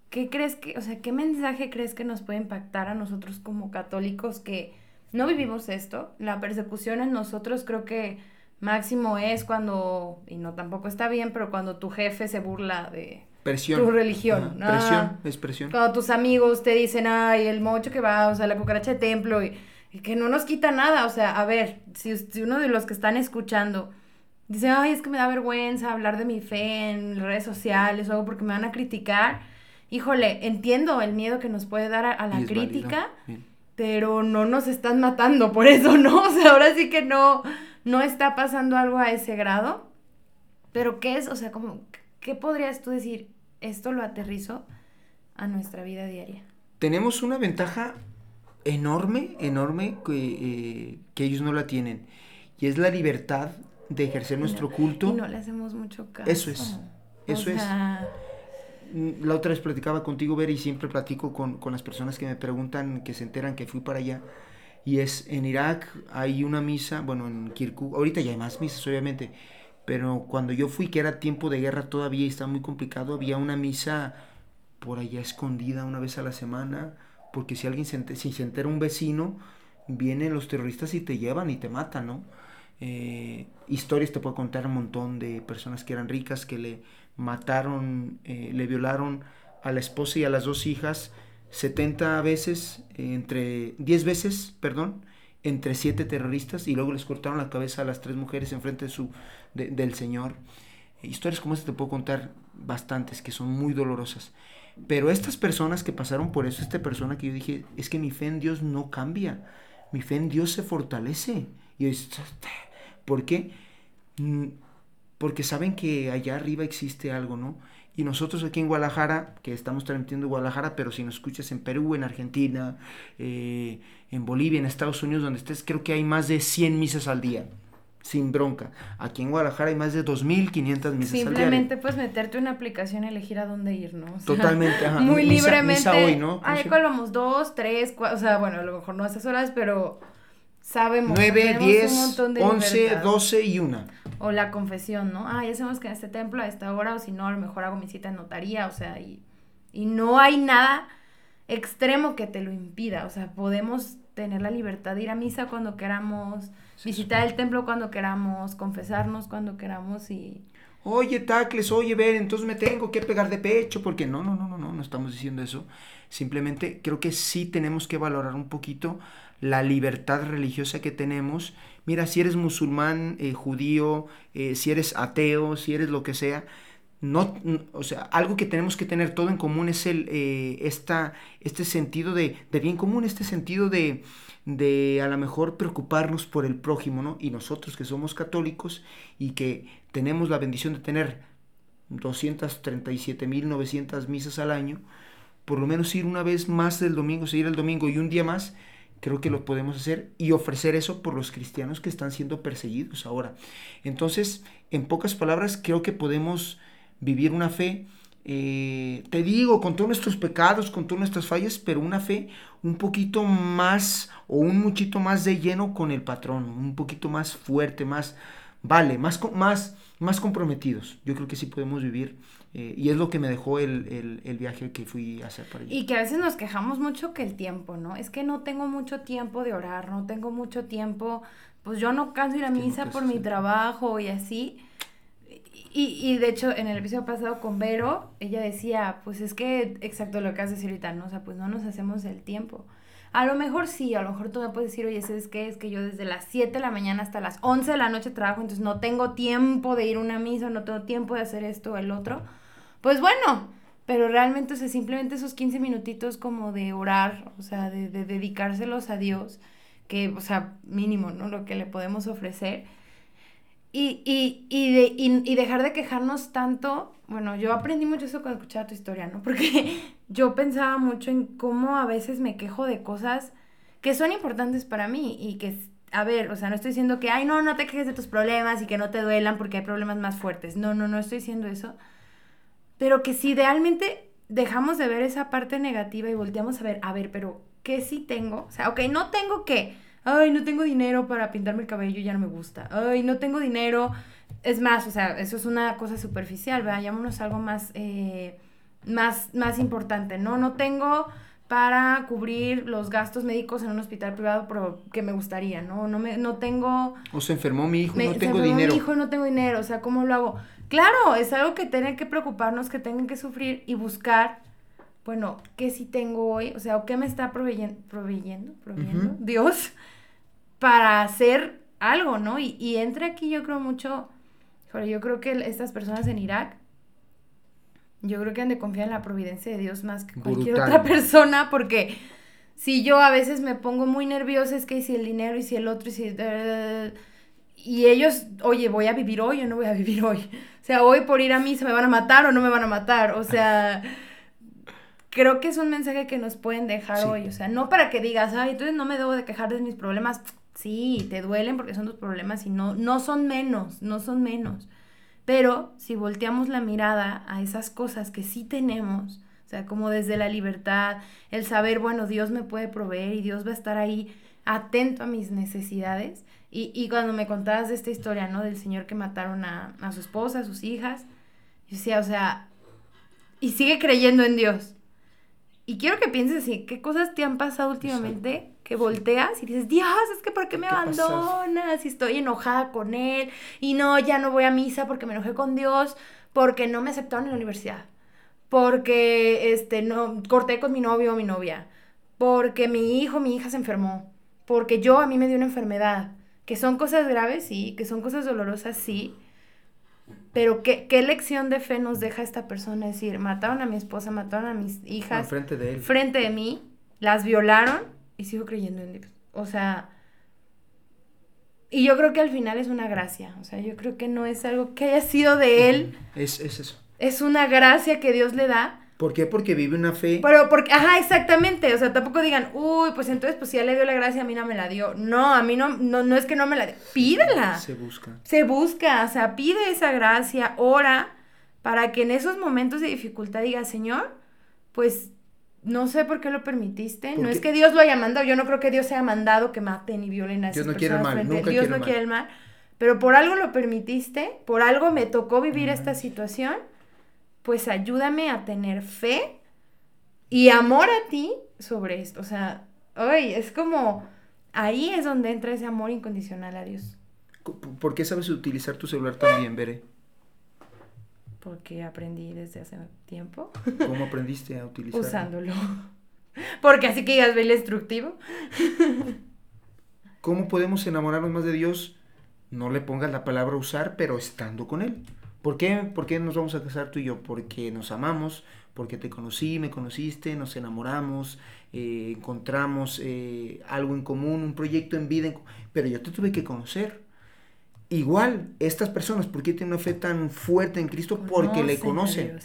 ¿qué crees que, o sea, qué mensaje crees que nos puede impactar a nosotros como católicos que no vivimos esto? La persecución en nosotros creo que máximo es cuando, y no tampoco está bien, pero cuando tu jefe se burla de tu religión. presión, es presión. Cuando tus amigos te dicen, ay, el mocho que va, o sea, la cucaracha de templo, y, que no nos quita nada. O sea, a ver, si, si uno de los que están escuchando dice, ay, es que me da vergüenza hablar de mi fe en redes sociales o algo porque me van a criticar híjole, entiendo el miedo que nos puede dar a, la crítica, pero no nos están matando por eso, ¿no? [laughs] O sea, ahora sí que no, no está pasando algo a ese grado. Pero ¿qué es? O sea, como, ¿qué podrías tú decir? Esto lo aterrizo a nuestra vida diaria. Tenemos una ventaja enorme, enorme, que, eh, que ellos no la tienen. Y es la libertad de ejercer nuestro culto. Y no le hacemos mucho caso. Eso es. Eso es. Mm, la otra vez platicaba contigo, Ver, y siempre platico con, las personas que me preguntan, que se enteran que fui para allá. Y es, en Irak hay una misa, bueno, en Kirkuk, ahorita ya hay más misas, obviamente, pero cuando yo fui, que era tiempo de guerra todavía y estaba muy complicado, había una misa por allá escondida una vez a la semana, porque si alguien se, si se entera un vecino, vienen los terroristas y te llevan y te matan, ¿no? Eh, historias te puedo contar un montón de personas que eran ricas, que le mataron, eh, le violaron a la esposa y a las dos hijas 70 veces, entre 10 veces, perdón, entre siete terroristas y luego les cortaron la cabeza a las tres mujeres enfrente de su, del Señor. historias como esta te puedo contar bastantes que son muy dolorosas. Pero estas personas que pasaron por eso, esta persona que yo dije, es que mi fe en Dios no cambia, mi fe en Dios se fortalece. Y yo, ¿por qué? Mm, porque saben que allá arriba existe algo, ¿no? Y nosotros aquí en Guadalajara, que estamos transmitiendo en Guadalajara, pero si nos escuchas en Perú, en Argentina, eh, en Bolivia, en Estados Unidos, donde estés, creo que hay más de 100 misas al día sin bronca. Aquí en Guadalajara hay más de 2.500 misas Simplemente pues meterte una aplicación y elegir a dónde ir, ¿no? Totalmente, ajá. Muy libremente. hoy, ¿no? Ahí colamos dos, tres, cuatro, o sea, bueno, a lo mejor no a esas horas, pero sabemos. 9, 10, 11, 12 y una. O la confesión, ¿no? Ah, ya sabemos que en este templo a esta hora, o si no, a lo mejor hago mi cita en notaría, o sea, y, y no hay nada extremo que te lo impida, o sea, podemos tener la libertad de ir a misa cuando queramos, visitar el templo cuando queramos, confesarnos cuando queramos y... Oye, Tacles, oye, ver, entonces me tengo que pegar de pecho, porque no, no, no, no, no, no estamos diciendo eso. Simplemente creo que sí tenemos que valorar un poquito la libertad religiosa que tenemos. Mira, si eres musulmán, eh, judío, eh, si eres ateo, si eres lo que sea, no, o sea, algo que tenemos que tener todo en común es el, eh, esta, este sentido de, de, bien común, este sentido de, de a lo mejor preocuparnos por el prójimo, ¿no? Y nosotros que somos católicos y que tenemos la bendición de tener 237.900 misas al año, por lo menos ir una vez más del domingo, seguir el domingo y un día más, creo que lo podemos hacer y ofrecer eso por los cristianos que están siendo perseguidos ahora. Entonces, en pocas palabras, creo que podemos vivir una fe, eh, te digo, con todos nuestros pecados, con todas nuestras fallas, pero una fe un poquito más o un muchito más de lleno con el patrón, un poquito más fuerte, más, vale, más, más, más comprometidos. Yo creo que sí podemos vivir eh, y es lo que me dejó el, el, viaje que fui a hacer para allá. Y que a veces nos quejamos mucho que el tiempo, ¿no? Es que no tengo mucho tiempo de orar, no tengo mucho tiempo, pues yo no canso ir a misa por mi trabajo y así. Y, y, de hecho, en el episodio pasado con Vero, ella decía, pues es que, exacto lo que hace ahorita, ¿no? O sea, pues no nos hacemos el tiempo. A lo mejor sí, a lo mejor tú me puedes decir, oye, ¿sabes qué? Es que yo desde las 7 de la mañana hasta las 11 de la noche trabajo, entonces no tengo tiempo de ir a una misa, no tengo tiempo de hacer esto o el otro. Pues bueno, pero realmente, o sea, simplemente esos 15 minutitos como de orar, o sea, de, de dedicárselos a Dios, que, o sea, mínimo, ¿no? Lo que le podemos ofrecer y, y, y, de, y, dejar de quejarnos tanto, bueno, yo aprendí mucho eso cuando escuchaba tu historia, ¿no? [laughs] Porque yo pensaba mucho en cómo a veces me quejo de cosas que son importantes para mí y que, a ver, o sea, no estoy diciendo que, ay, no, no te quejes de tus problemas y que no te duelan porque hay problemas más fuertes. No, no, no estoy diciendo eso. Pero que si realmente dejamos de ver esa parte negativa y volteamos a ver, a ver, pero ¿qué sí tengo? O sea, ok, no tengo que ay, no tengo dinero para pintarme el cabello, ya no me gusta, ay, no tengo dinero. Es más, o sea, eso es una cosa superficial, vayámonos a algo más, eh, más, más importante, ¿no? No tengo para cubrir los gastos médicos en un hospital privado pero que me gustaría, ¿no? No, me, no tengo... O se enfermó mi hijo, no tengo dinero. mi hijo, no tengo dinero, o sea, ¿cómo lo hago? Claro, es algo que tienen que preocuparnos, que tengan que sufrir y buscar, bueno, ¿qué sí tengo hoy? O sea, ¿o qué me está proveyendo, proveyendo, proveyendo Dios para hacer algo, ¿no? Y, y entra aquí yo creo mucho, yo creo que estas personas en Irak, yo creo que han de confiar en la providencia de Dios más que cualquier otra persona, porque si yo a veces me pongo muy nerviosa, es que si el dinero y si el otro y si... y ellos, oye, voy a vivir hoy o no voy a vivir hoy. O sea, hoy por ir a mí se me van a matar o no me van a matar. O sea, creo que es un mensaje que nos pueden dejar hoy. O sea, no para que digas, ay, entonces no me debo de quejar de mis problemas. Sí, te duelen porque son tus problemas y no, no son menos, no son menos. Pero si volteamos la mirada a esas cosas que sí tenemos, o sea, como desde la libertad, el saber, bueno, Dios me puede proveer y Dios va a estar ahí atento a mis necesidades. Y, y cuando me contabas de esta historia, ¿no? Del señor que mataron a, a su esposa, a sus hijas, yo decía, o sea, y sigue creyendo en Dios. Y quiero que pienses así, ¿qué cosas te han pasado últimamente que volteas y dices, Dios, es que ¿por qué me abandonas? Y estoy enojada con él. Y no, ya no voy a misa porque me enojé con Dios, porque no me aceptaron en la universidad. Porque este, no, corté con mi novio o mi novia. Porque mi hijo, mi hija se enfermó. Porque yo a mí me dio una enfermedad. Que son cosas graves, sí. Que son cosas dolorosas, sí. Pero ¿qué, qué lección de fe nos deja esta persona decir, mataron a mi esposa, mataron a mis hijas. frente de él. Frente de mí, las violaron y sigo creyendo en Dios. O sea, y yo creo que al final es una gracia. O sea, yo creo que no es algo que haya sido de él. Es, es eso. Es una gracia que Dios le da. ¿Por qué? Porque vive una fe. Pero porque, ajá, exactamente. O sea, tampoco digan, uy, pues entonces, pues si ya le dio la gracia, a mí no me la dio. No, a mí no, no, no es que no me la dio. Pídela. Se busca. Se busca, o sea, pide esa gracia, ora, para que en esos momentos de dificultad diga, Señor, pues no sé por qué lo permitiste. No es que Dios lo haya mandado. Yo no creo que Dios haya mandado que maten y violen a esas Dios no quiere el mal. Dios no quiere el mal. Pero por algo lo permitiste, por algo me tocó vivir esta situación. Pues ayúdame a tener fe y amor a ti sobre esto. O sea, hoy es como ahí es donde entra ese amor incondicional a Dios. ¿Por qué sabes utilizar tu celular tan bien, Bere? Porque aprendí desde hace tiempo. ¿Cómo aprendiste a utilizarlo? Usándolo. Porque así que digas, ve el instructivo. ¿Cómo podemos enamorarnos más de Dios? No le pongas la palabra usar, pero estando con Él. ¿Por qué? ¿Por qué nos vamos a casar tú y yo? Porque nos amamos, porque te conocí, me conociste, nos enamoramos, eh, encontramos eh, algo en común, un proyecto en vida, pero yo te tuve que conocer. Igual, estas personas, ¿por qué tienen una fe tan fuerte en Cristo? Porque le conocen.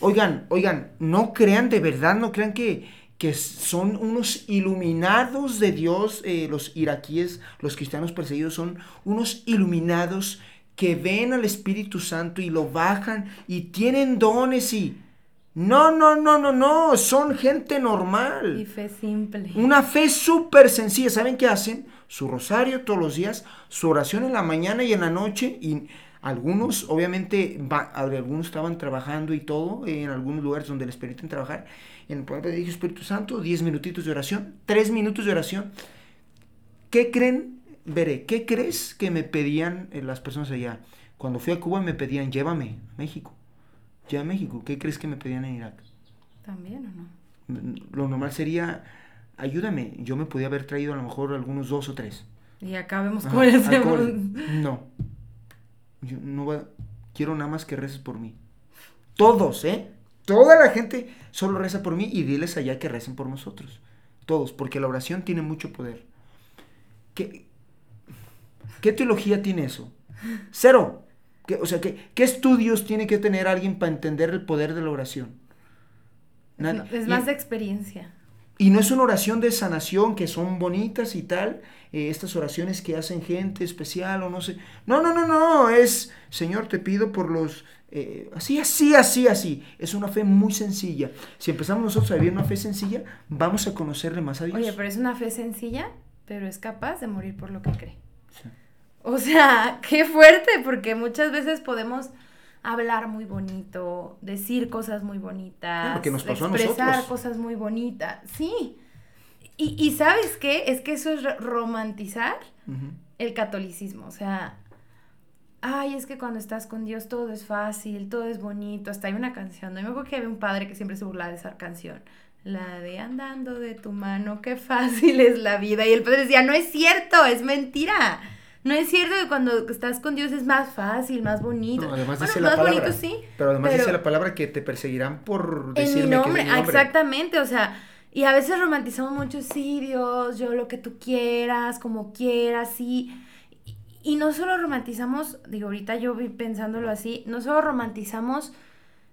Oigan, oigan, no crean de verdad, no crean que, que son unos iluminados de Dios, eh, los iraquíes, los cristianos perseguidos, son unos iluminados que ven al Espíritu Santo y lo bajan y tienen dones y... No, no, no, no, no, son gente normal. Y fe simple. Una fe súper sencilla. ¿Saben qué hacen? su rosario todos los días, su oración en la mañana y en la noche y algunos, obviamente, algunos estaban trabajando y todo, en algunos lugares donde les permiten trabajar. En el de Espíritu Santo, 10 minutitos de oración, 3 minutos de oración. ¿Qué creen? Veré, ¿qué crees que me pedían eh, las personas allá? Cuando fui a Cuba me pedían, llévame a México. Ya a México. ¿Qué crees que me pedían en Irak? ¿También o no? Lo normal sería ayúdame, yo me podía haber traído a lo mejor algunos dos o tres. Y acá vemos cómo hacemos. No, yo no quiero nada más que reces por mí. Todos, ¿eh? Toda la gente solo reza por mí y diles allá que recen por nosotros. Todos, porque la oración tiene mucho poder. ¿Qué, qué teología tiene eso? Cero. ¿Qué, o sea, ¿qué, ¿qué estudios tiene que tener alguien para entender el poder de la oración? es más de experiencia. Y no es una oración de sanación que son bonitas y tal, eh, estas oraciones que hacen gente especial o no sé. No, no, no, no, es, Señor, te pido por los... Eh, así, así, así, así. Es una fe muy sencilla. Si empezamos nosotros a vivir una fe sencilla, vamos a conocerle más a Dios. Oye, pero es una fe sencilla, pero es capaz de morir por lo que cree. O sea, [laughs] qué fuerte, porque muchas veces podemos hablar muy bonito, decir cosas muy bonitas, nos expresar cosas muy bonitas. Sí. Y, ¿sabes qué? Es que eso es romantizar el catolicismo. O sea, ay, es que cuando estás con Dios todo es fácil, todo es bonito. Hasta hay una canción. No me acuerdo que había un padre que siempre se burlaba de esa canción. La de andando de tu mano, qué fácil es la vida. Y el padre decía, no es cierto, es mentira. No es cierto que cuando estás con Dios es más fácil, más bonito. No, además dice la palabra, sí. Pero además dice la palabra que te perseguirán por decirme mi nombre, que Exactamente, o sea, y a veces romantizamos mucho, sí, Dios, yo lo que tú quieras, como quieras, sí. Y, y no solo romantizamos, digo, ahorita yo vi pensándolo así, no solo romantizamos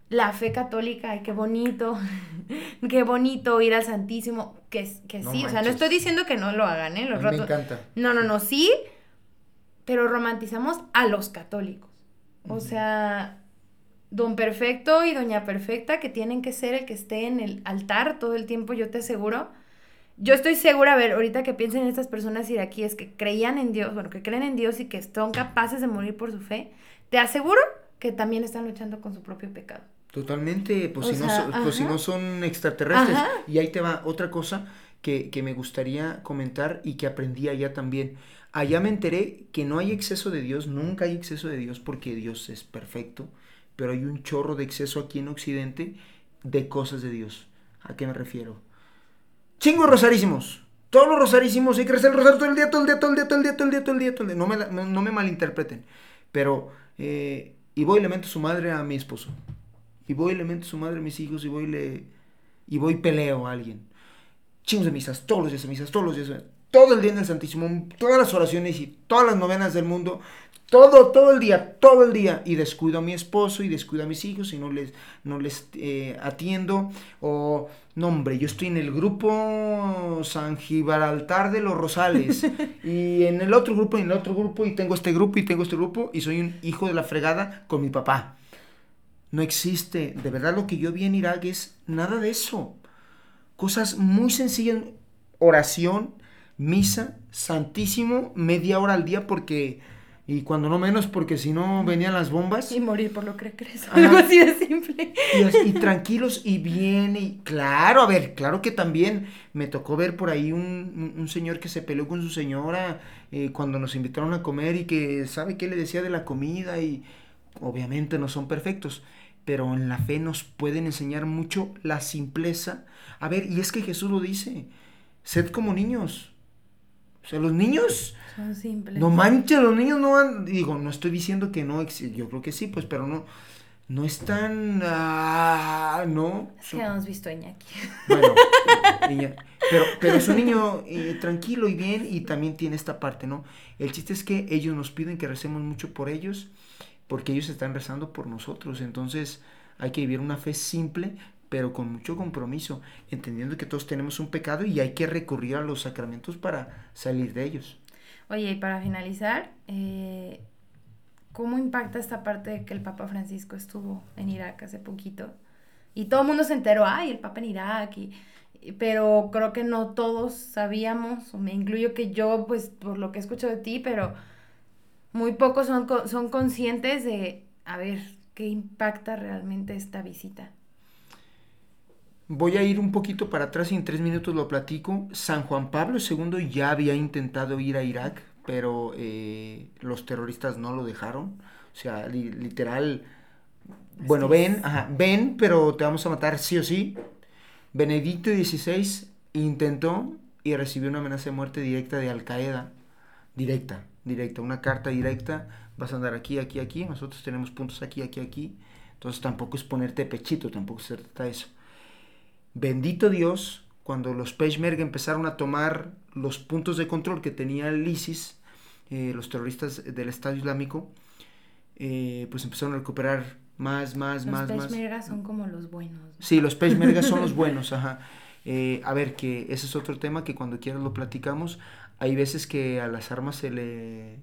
la fe católica, ay, qué bonito, [laughs] qué bonito ir al Santísimo, que, que sí, o sea, no estoy diciendo que no lo hagan, ¿eh? Los me encanta. No, no, no, sí, pero romantizamos a los católicos. O sea, don perfecto y doña perfecta que tienen que ser el que esté en el altar todo el tiempo, yo te aseguro. Yo estoy segura, a ver, ahorita que piensen en estas personas iraquíes que creían en Dios, bueno, que creen en Dios y que son capaces de morir por su fe, te aseguro que también están luchando con su propio pecado. Totalmente, pues, si, no, pues si no son extraterrestres. Y ahí te va otra cosa que, que me gustaría comentar y que aprendí allá también. Allá me enteré que no hay exceso de Dios, nunca hay exceso de Dios porque Dios es perfecto, pero hay un chorro de exceso aquí en Occidente de cosas de Dios. ¿A qué me refiero? Chingos rosarísimos. Todos los rosarísimos, hay que rezar el rosario todo el día, todo el día, todo el día, todo el día, todo el día, todo el día, No me, no, me malinterpreten. Pero eh, y voy y le mento su madre a mi esposo. Y voy y le mento su madre a mis hijos y voy y le... Y voy y peleo a alguien. Chingos de misas, todos los días de misas, todos los días. Todo el día en el Santísimo, todas las oraciones y todas las novenas del mundo. Todo, todo el día, todo el día. Y descuido a mi esposo y descuido a mis hijos y no les, no les eh, atiendo. O, no hombre, yo estoy en el grupo San Gibraltar de los Rosales. [laughs] y en el otro grupo y en el otro grupo y tengo este grupo y tengo este grupo. Y soy un hijo de la fregada con mi papá. No existe. De verdad lo que yo vi en Irak es nada de eso. Cosas muy sencillas. Oración, misa, santísimo, media hora al día porque... Y cuando no menos, porque si no venían las bombas. Y morir por lo que crees. Algo así de simple. Y, tranquilos y bien. Y claro, a ver, claro que también me tocó ver por ahí un, un señor que se peleó con su señora eh, cuando nos invitaron a comer y que sabe qué le decía de la comida y obviamente no son perfectos pero en la fe nos pueden enseñar mucho la simpleza. A ver, y es que Jesús lo dice, sed como niños. O sea, los niños... Son simples. No manches, los niños no van... Digo, no estoy diciendo que no, yo creo que sí, pues, pero no... No están... Ah, no. Es que hemos visto a Iñaki. Bueno, [laughs] pero, pero es un niño eh, tranquilo y bien y también tiene esta parte, ¿no? El chiste es que ellos nos piden que recemos mucho por ellos porque ellos están rezando por nosotros. Entonces hay que vivir una fe simple, pero con mucho compromiso, entendiendo que todos tenemos un pecado y hay que recurrir a los sacramentos para salir de ellos. Oye, y para finalizar, eh, ¿cómo impacta esta parte de que el Papa Francisco estuvo en Irak hace poquito? Y todo el mundo se enteró, ay, el Papa en Irak, y, pero creo que no todos sabíamos, o me incluyo que yo, pues por lo que escucho de ti, pero muy pocos son, son conscientes de, a ver, qué impacta realmente esta visita. Voy a ir un poquito para atrás y en tres minutos lo platico. San Juan Pablo II ya había intentado ir a Irak, pero eh, los terroristas no lo dejaron. O sea, literal, bueno, ven, ajá, ven, pero te vamos a matar sí o sí. Benedicto XVI intentó y recibió una amenaza de muerte directa de Al Qaeda. Directa directa, una carta directa, vas a andar aquí, aquí, aquí, nosotros tenemos puntos aquí, aquí, aquí, entonces tampoco es ponerte pechito, tampoco se trata de eso. Bendito Dios, cuando los Peshmerga empezaron a tomar los puntos de control que tenía el ISIS, eh, los terroristas del Estado Islámico, eh, pues empezaron a recuperar más, más, más, más. Los Peshmerga son como los buenos. Sí, los Peshmerga son los [laughs] buenos, ajá. Eh, a ver, que ese es otro tema que cuando quieras lo platicamos hay veces que a las armas se le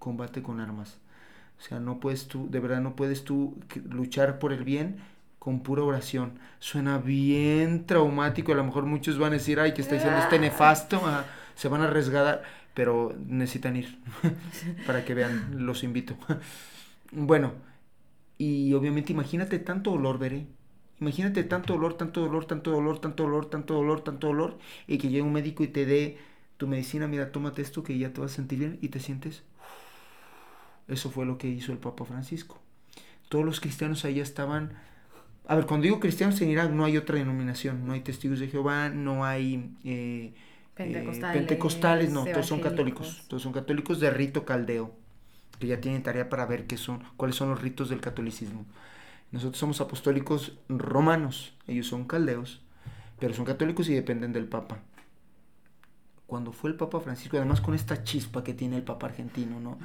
combate con armas. O sea, no puedes tú, de verdad no puedes tú luchar por el bien con pura oración. Suena bien traumático, a lo mejor muchos van a decir, ay, que está diciendo este nefasto, se van a arriesgar, pero necesitan ir [laughs] para que vean, los invito. bueno, y obviamente imagínate tanto dolor, veré. Imagínate tanto dolor, tanto dolor, tanto dolor, tanto dolor, tanto dolor, tanto dolor, y que llegue un médico y te dé tu medicina, mira, tómate esto que ya te vas a sentir bien y te sientes. Eso fue lo que hizo el Papa Francisco. Todos los cristianos allá estaban... A ver, cuando digo cristianos en Irak no hay otra denominación, no hay testigos de Jehová, no hay eh, pentecostales, eh, pentecostales, no, todos son católicos, todos son católicos de rito caldeo, que ya tienen tarea para ver qué son, cuáles son los ritos del catolicismo. Nosotros somos apostólicos romanos, ellos son caldeos, pero son católicos y dependen del Papa cuando fue el Papa Francisco, además con esta chispa que tiene el Papa argentino, ¿no?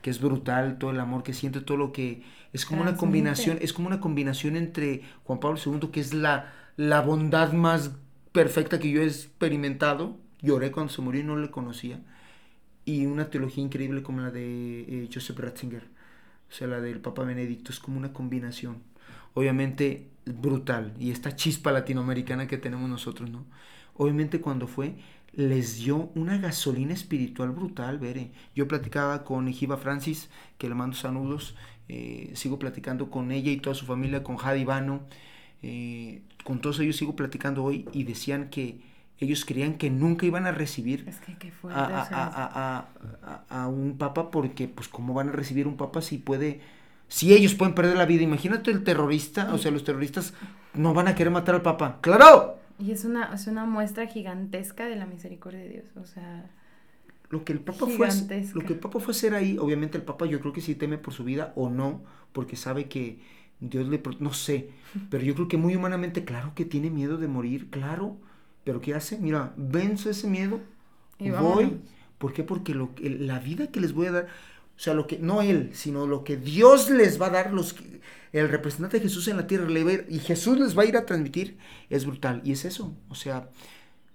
Que es brutal, todo el amor que siente, todo lo que es como una combinación, es como una combinación entre Juan Pablo II, que es la, la bondad más perfecta que yo he experimentado, lloré cuando se murió y no le conocía, y una teología increíble como la de eh, Joseph Ratzinger, o sea, la del Papa Benedicto, es como una combinación, obviamente brutal, y esta chispa latinoamericana que tenemos nosotros, ¿no? Obviamente cuando fue, les dio una gasolina espiritual brutal, veré. Yo platicaba con Ejiba Francis, que le mando saludos, eh, sigo platicando con ella y toda su familia, con Jadi Vano, eh, con todos ellos sigo platicando hoy y decían que ellos creían que nunca iban a recibir a, a, un papa porque pues cómo van a recibir un papa si puede si ellos pueden perder la vida imagínate el terrorista o sea los terroristas no van a querer matar al papa. Claro y es una, es una muestra gigantesca de la misericordia de Dios, o sea... lo que el Papa fue lo que el Papa fue hacer ahí, obviamente el Papa yo creo que sí teme por su vida o no, porque sabe que Dios le no sé, [laughs] pero yo creo que muy humanamente claro que tiene miedo de morir, claro, pero ¿qué hace? Mira, venzo ese miedo, y voy, ¿por qué? Porque lo, la vida que les voy a dar, o sea, lo que no él, sino lo que Dios les va a dar los el representante de Jesús en la tierra le y Jesús les va a ir a transmitir es brutal y es eso, o sea,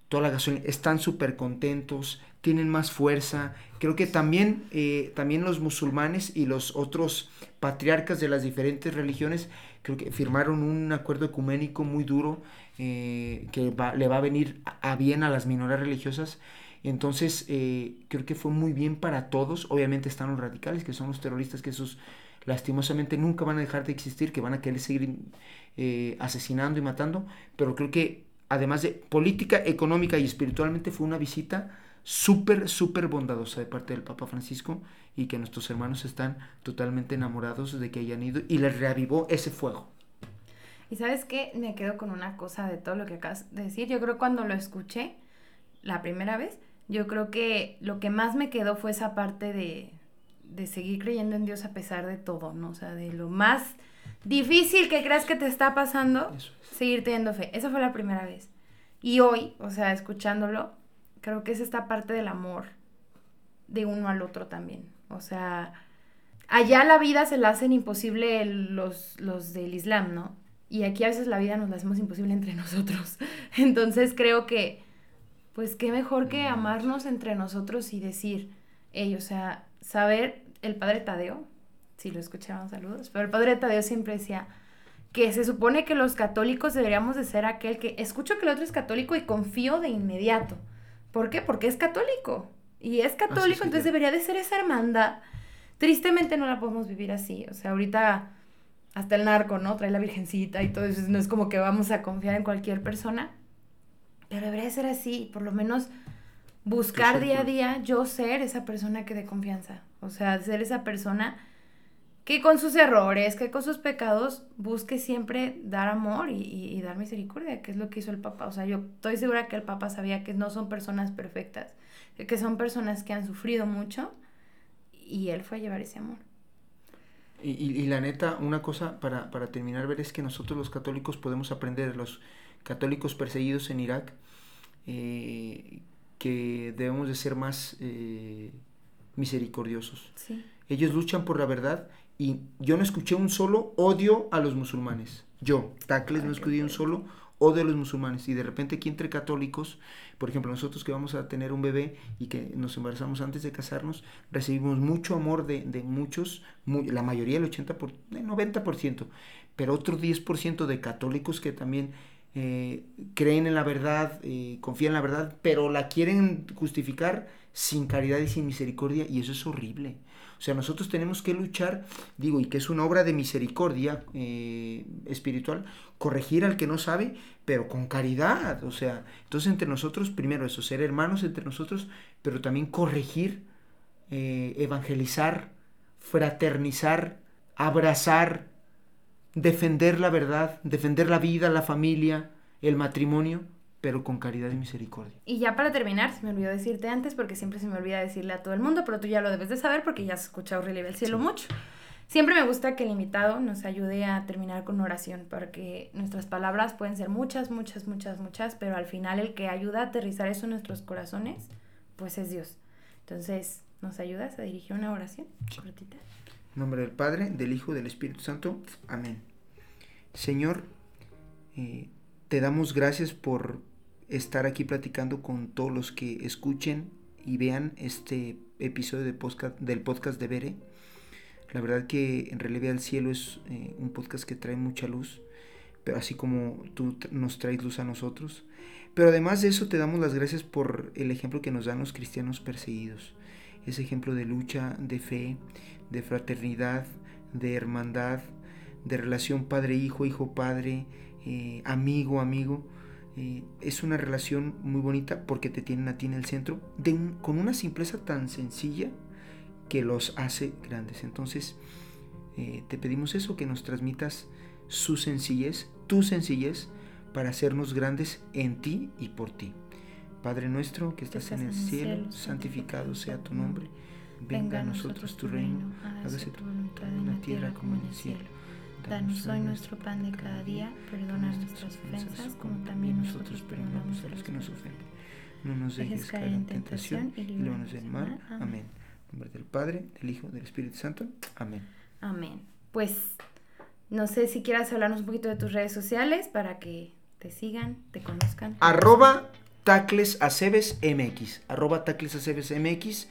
toda la gasolina están súper contentos, tienen más fuerza. Creo que también, eh, también los musulmanes y los otros patriarcas de las diferentes religiones, creo que firmaron un acuerdo ecuménico muy duro eh, que le va a venir a, bien a las minorías religiosas. Entonces, eh, creo que fue muy bien para todos. Obviamente están los radicales, que son los terroristas, que esos lastimosamente nunca van a dejar de existir, que van a querer seguir asesinando y matando. Pero creo que además de política, económica y espiritualmente, fue una visita súper, súper bondadosa de parte del Papa Francisco y que nuestros hermanos están totalmente enamorados de que hayan ido y les reavivó ese fuego. Y sabes qué, me quedo con una cosa de todo lo que acabas de decir. Yo creo cuando lo escuché la primera vez, yo creo que lo que más me quedó fue esa parte de, de seguir creyendo en Dios a pesar de todo, ¿no? O sea, de lo más difícil que creas que te está pasando, seguir teniendo fe. Esa fue la primera vez. Y hoy, o sea, escuchándolo, creo que es esta parte del amor de uno al otro también. O sea, allá la vida se la hacen imposible los, los del Islam, ¿no? Y aquí a veces la vida nos la hacemos imposible entre [laughs] nosotros. Entonces creo que, pues qué mejor que amarnos entre nosotros y decir, hey, o sea, saber, el padre Tadeo, si lo escuchaban, saludos, pero el padre Tadeo siempre decía que se supone que los católicos deberíamos de ser aquel que escucho que el otro es católico y confío de inmediato. ¿Por qué? Porque es católico. Y es católico, entonces debería de ser esa hermandad. Tristemente no la podemos vivir así. O sea, ahorita hasta el narco, ¿no? Trae la virgencita y todo eso. No es como que vamos a confiar en cualquier persona. Pero debería ser así. Por lo menos buscar día a día yo ser esa persona que dé confianza. O sea, ser esa persona que con sus errores, que con sus pecados busque siempre dar amor y, dar misericordia, que es lo que hizo el Papa. O sea, yo estoy segura que el Papa sabía que no son personas perfectas, que son personas que han sufrido mucho y él fue a llevar ese amor. Y, la neta, una cosa para, para, terminar, ver es que nosotros los católicos podemos aprender, los católicos perseguidos en Irak, eh, que debemos de ser más eh, misericordiosos. Sí. Ellos luchan por la verdad y yo no escuché un solo odio a los musulmanes. Yo, Tacles, no escuché un solo odio a los musulmanes. Y de repente aquí entre católicos, por ejemplo, nosotros que vamos a tener un bebé y que nos embarazamos antes de casarnos, recibimos mucho amor de, de muchos, la mayoría, el 80%, por, el 90%, pero otro 10% de católicos que también eh, creen en la verdad, confían en la verdad, pero la quieren justificar sin caridad y sin misericordia, y eso es horrible. O sea, nosotros tenemos que luchar, digo, y que es una obra de misericordia eh, espiritual, corregir al que no sabe, pero con caridad. O sea, entonces entre nosotros, primero eso, ser hermanos entre nosotros, pero también corregir, eh, evangelizar, fraternizar, abrazar, defender la verdad, defender la vida, la familia, el matrimonio pero con caridad y misericordia. Y ya para terminar, se me olvidó decirte antes, porque siempre se me olvida decirle a todo el mundo, pero tú ya lo debes de saber porque ya has escuchado Relieve el Cielo mucho. Siempre me gusta que el invitado nos ayude a terminar con oración, porque nuestras palabras pueden ser muchas, muchas, muchas, muchas, pero al final el que ayuda a aterrizar eso en nuestros corazones, pues es Dios. Entonces, ¿nos ayudas a dirigir una oración cortita? En nombre del Padre, del Hijo, del Espíritu Santo. Amén. Señor, eh, te damos gracias por estar aquí platicando con todos los que escuchen y vean este episodio del podcast de Bere. La verdad que en Relieve al Cielo es eh, un podcast que trae mucha luz, pero así como tú nos traes luz a nosotros. Pero además de eso te damos las gracias por el ejemplo que nos dan los cristianos perseguidos. Ese ejemplo de lucha, de fe, de fraternidad, de hermandad, de relación padre-hijo, hijo-padre, eh, amigo-amigo eh, es una relación muy bonita porque te tienen a ti en el centro con una simpleza tan sencilla que los hace grandes. Entonces, eh, te pedimos eso, que nos transmitas su sencillez, tu sencillez, para hacernos grandes en ti y por ti. Padre nuestro que estás, en el cielo, santificado sea tu nombre. Venga a nosotros tu reino, hágase tu voluntad en la tierra como en el cielo. Danos hoy nuestro pan de cada día, perdona nuestras ofensas como también nosotros perdonamos a los que nos ofenden. No nos dejes caer en tentación y líbranos del mal. Amén. En nombre del Padre, del Hijo, del Espíritu Santo. Amén. Amén. Pues no sé si quieras hablarnos un poquito de tus redes sociales para que te sigan, te conozcan. Arroba Tacles Aceves MX. Arroba Tacles Aceves MX.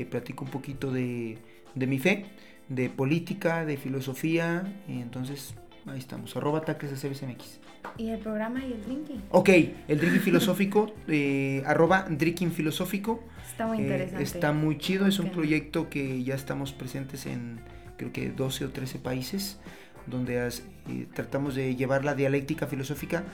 Eh, platico un poquito de, de mi fe de política, de filosofía. entonces, ahí estamos, arroba Tacles MX. ¿Y el programa y el drinking? Ok, el drinking filosófico, [laughs] eh, arroba drinking filosófico. Está muy eh, interesante. está muy chido, es un proyecto que ya estamos presentes en creo que 12 o 13 países, donde eh, tratamos de llevar la dialéctica filosófica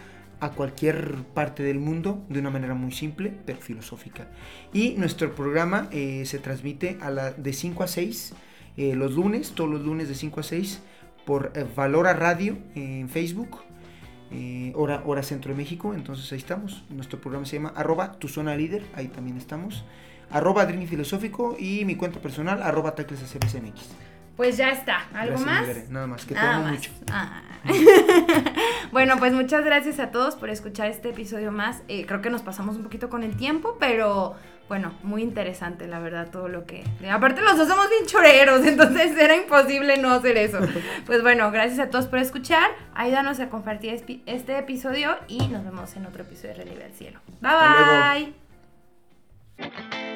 a cualquier parte del mundo de una manera muy simple, pero filosófica. Y nuestro programa se transmite a la, de 5 a 6 eh, los lunes, todos los lunes de 5 a 6, por eh, Valora Radio en Facebook, eh, hora, hora Centro de México. Entonces ahí estamos. Nuestro programa se llama arroba tu zona líder, ahí también estamos. Arroba Dreamy Filosófico y mi cuenta personal, arroba Pues ya está. ¿Algo más? Nada más, que te amo mucho. Ah. [laughs] bueno, pues muchas gracias a todos por escuchar este episodio más. creo que nos pasamos un poquito con el tiempo, pero bueno, muy interesante, la verdad, todo lo que... Aparte los dos somos bien choreros, [laughs] entonces era imposible no hacer eso. [laughs] Pues bueno, gracias a todos por escuchar, ayúdanos a compartir este episodio y nos vemos en otro episodio de Relieve al Cielo. Bye bye.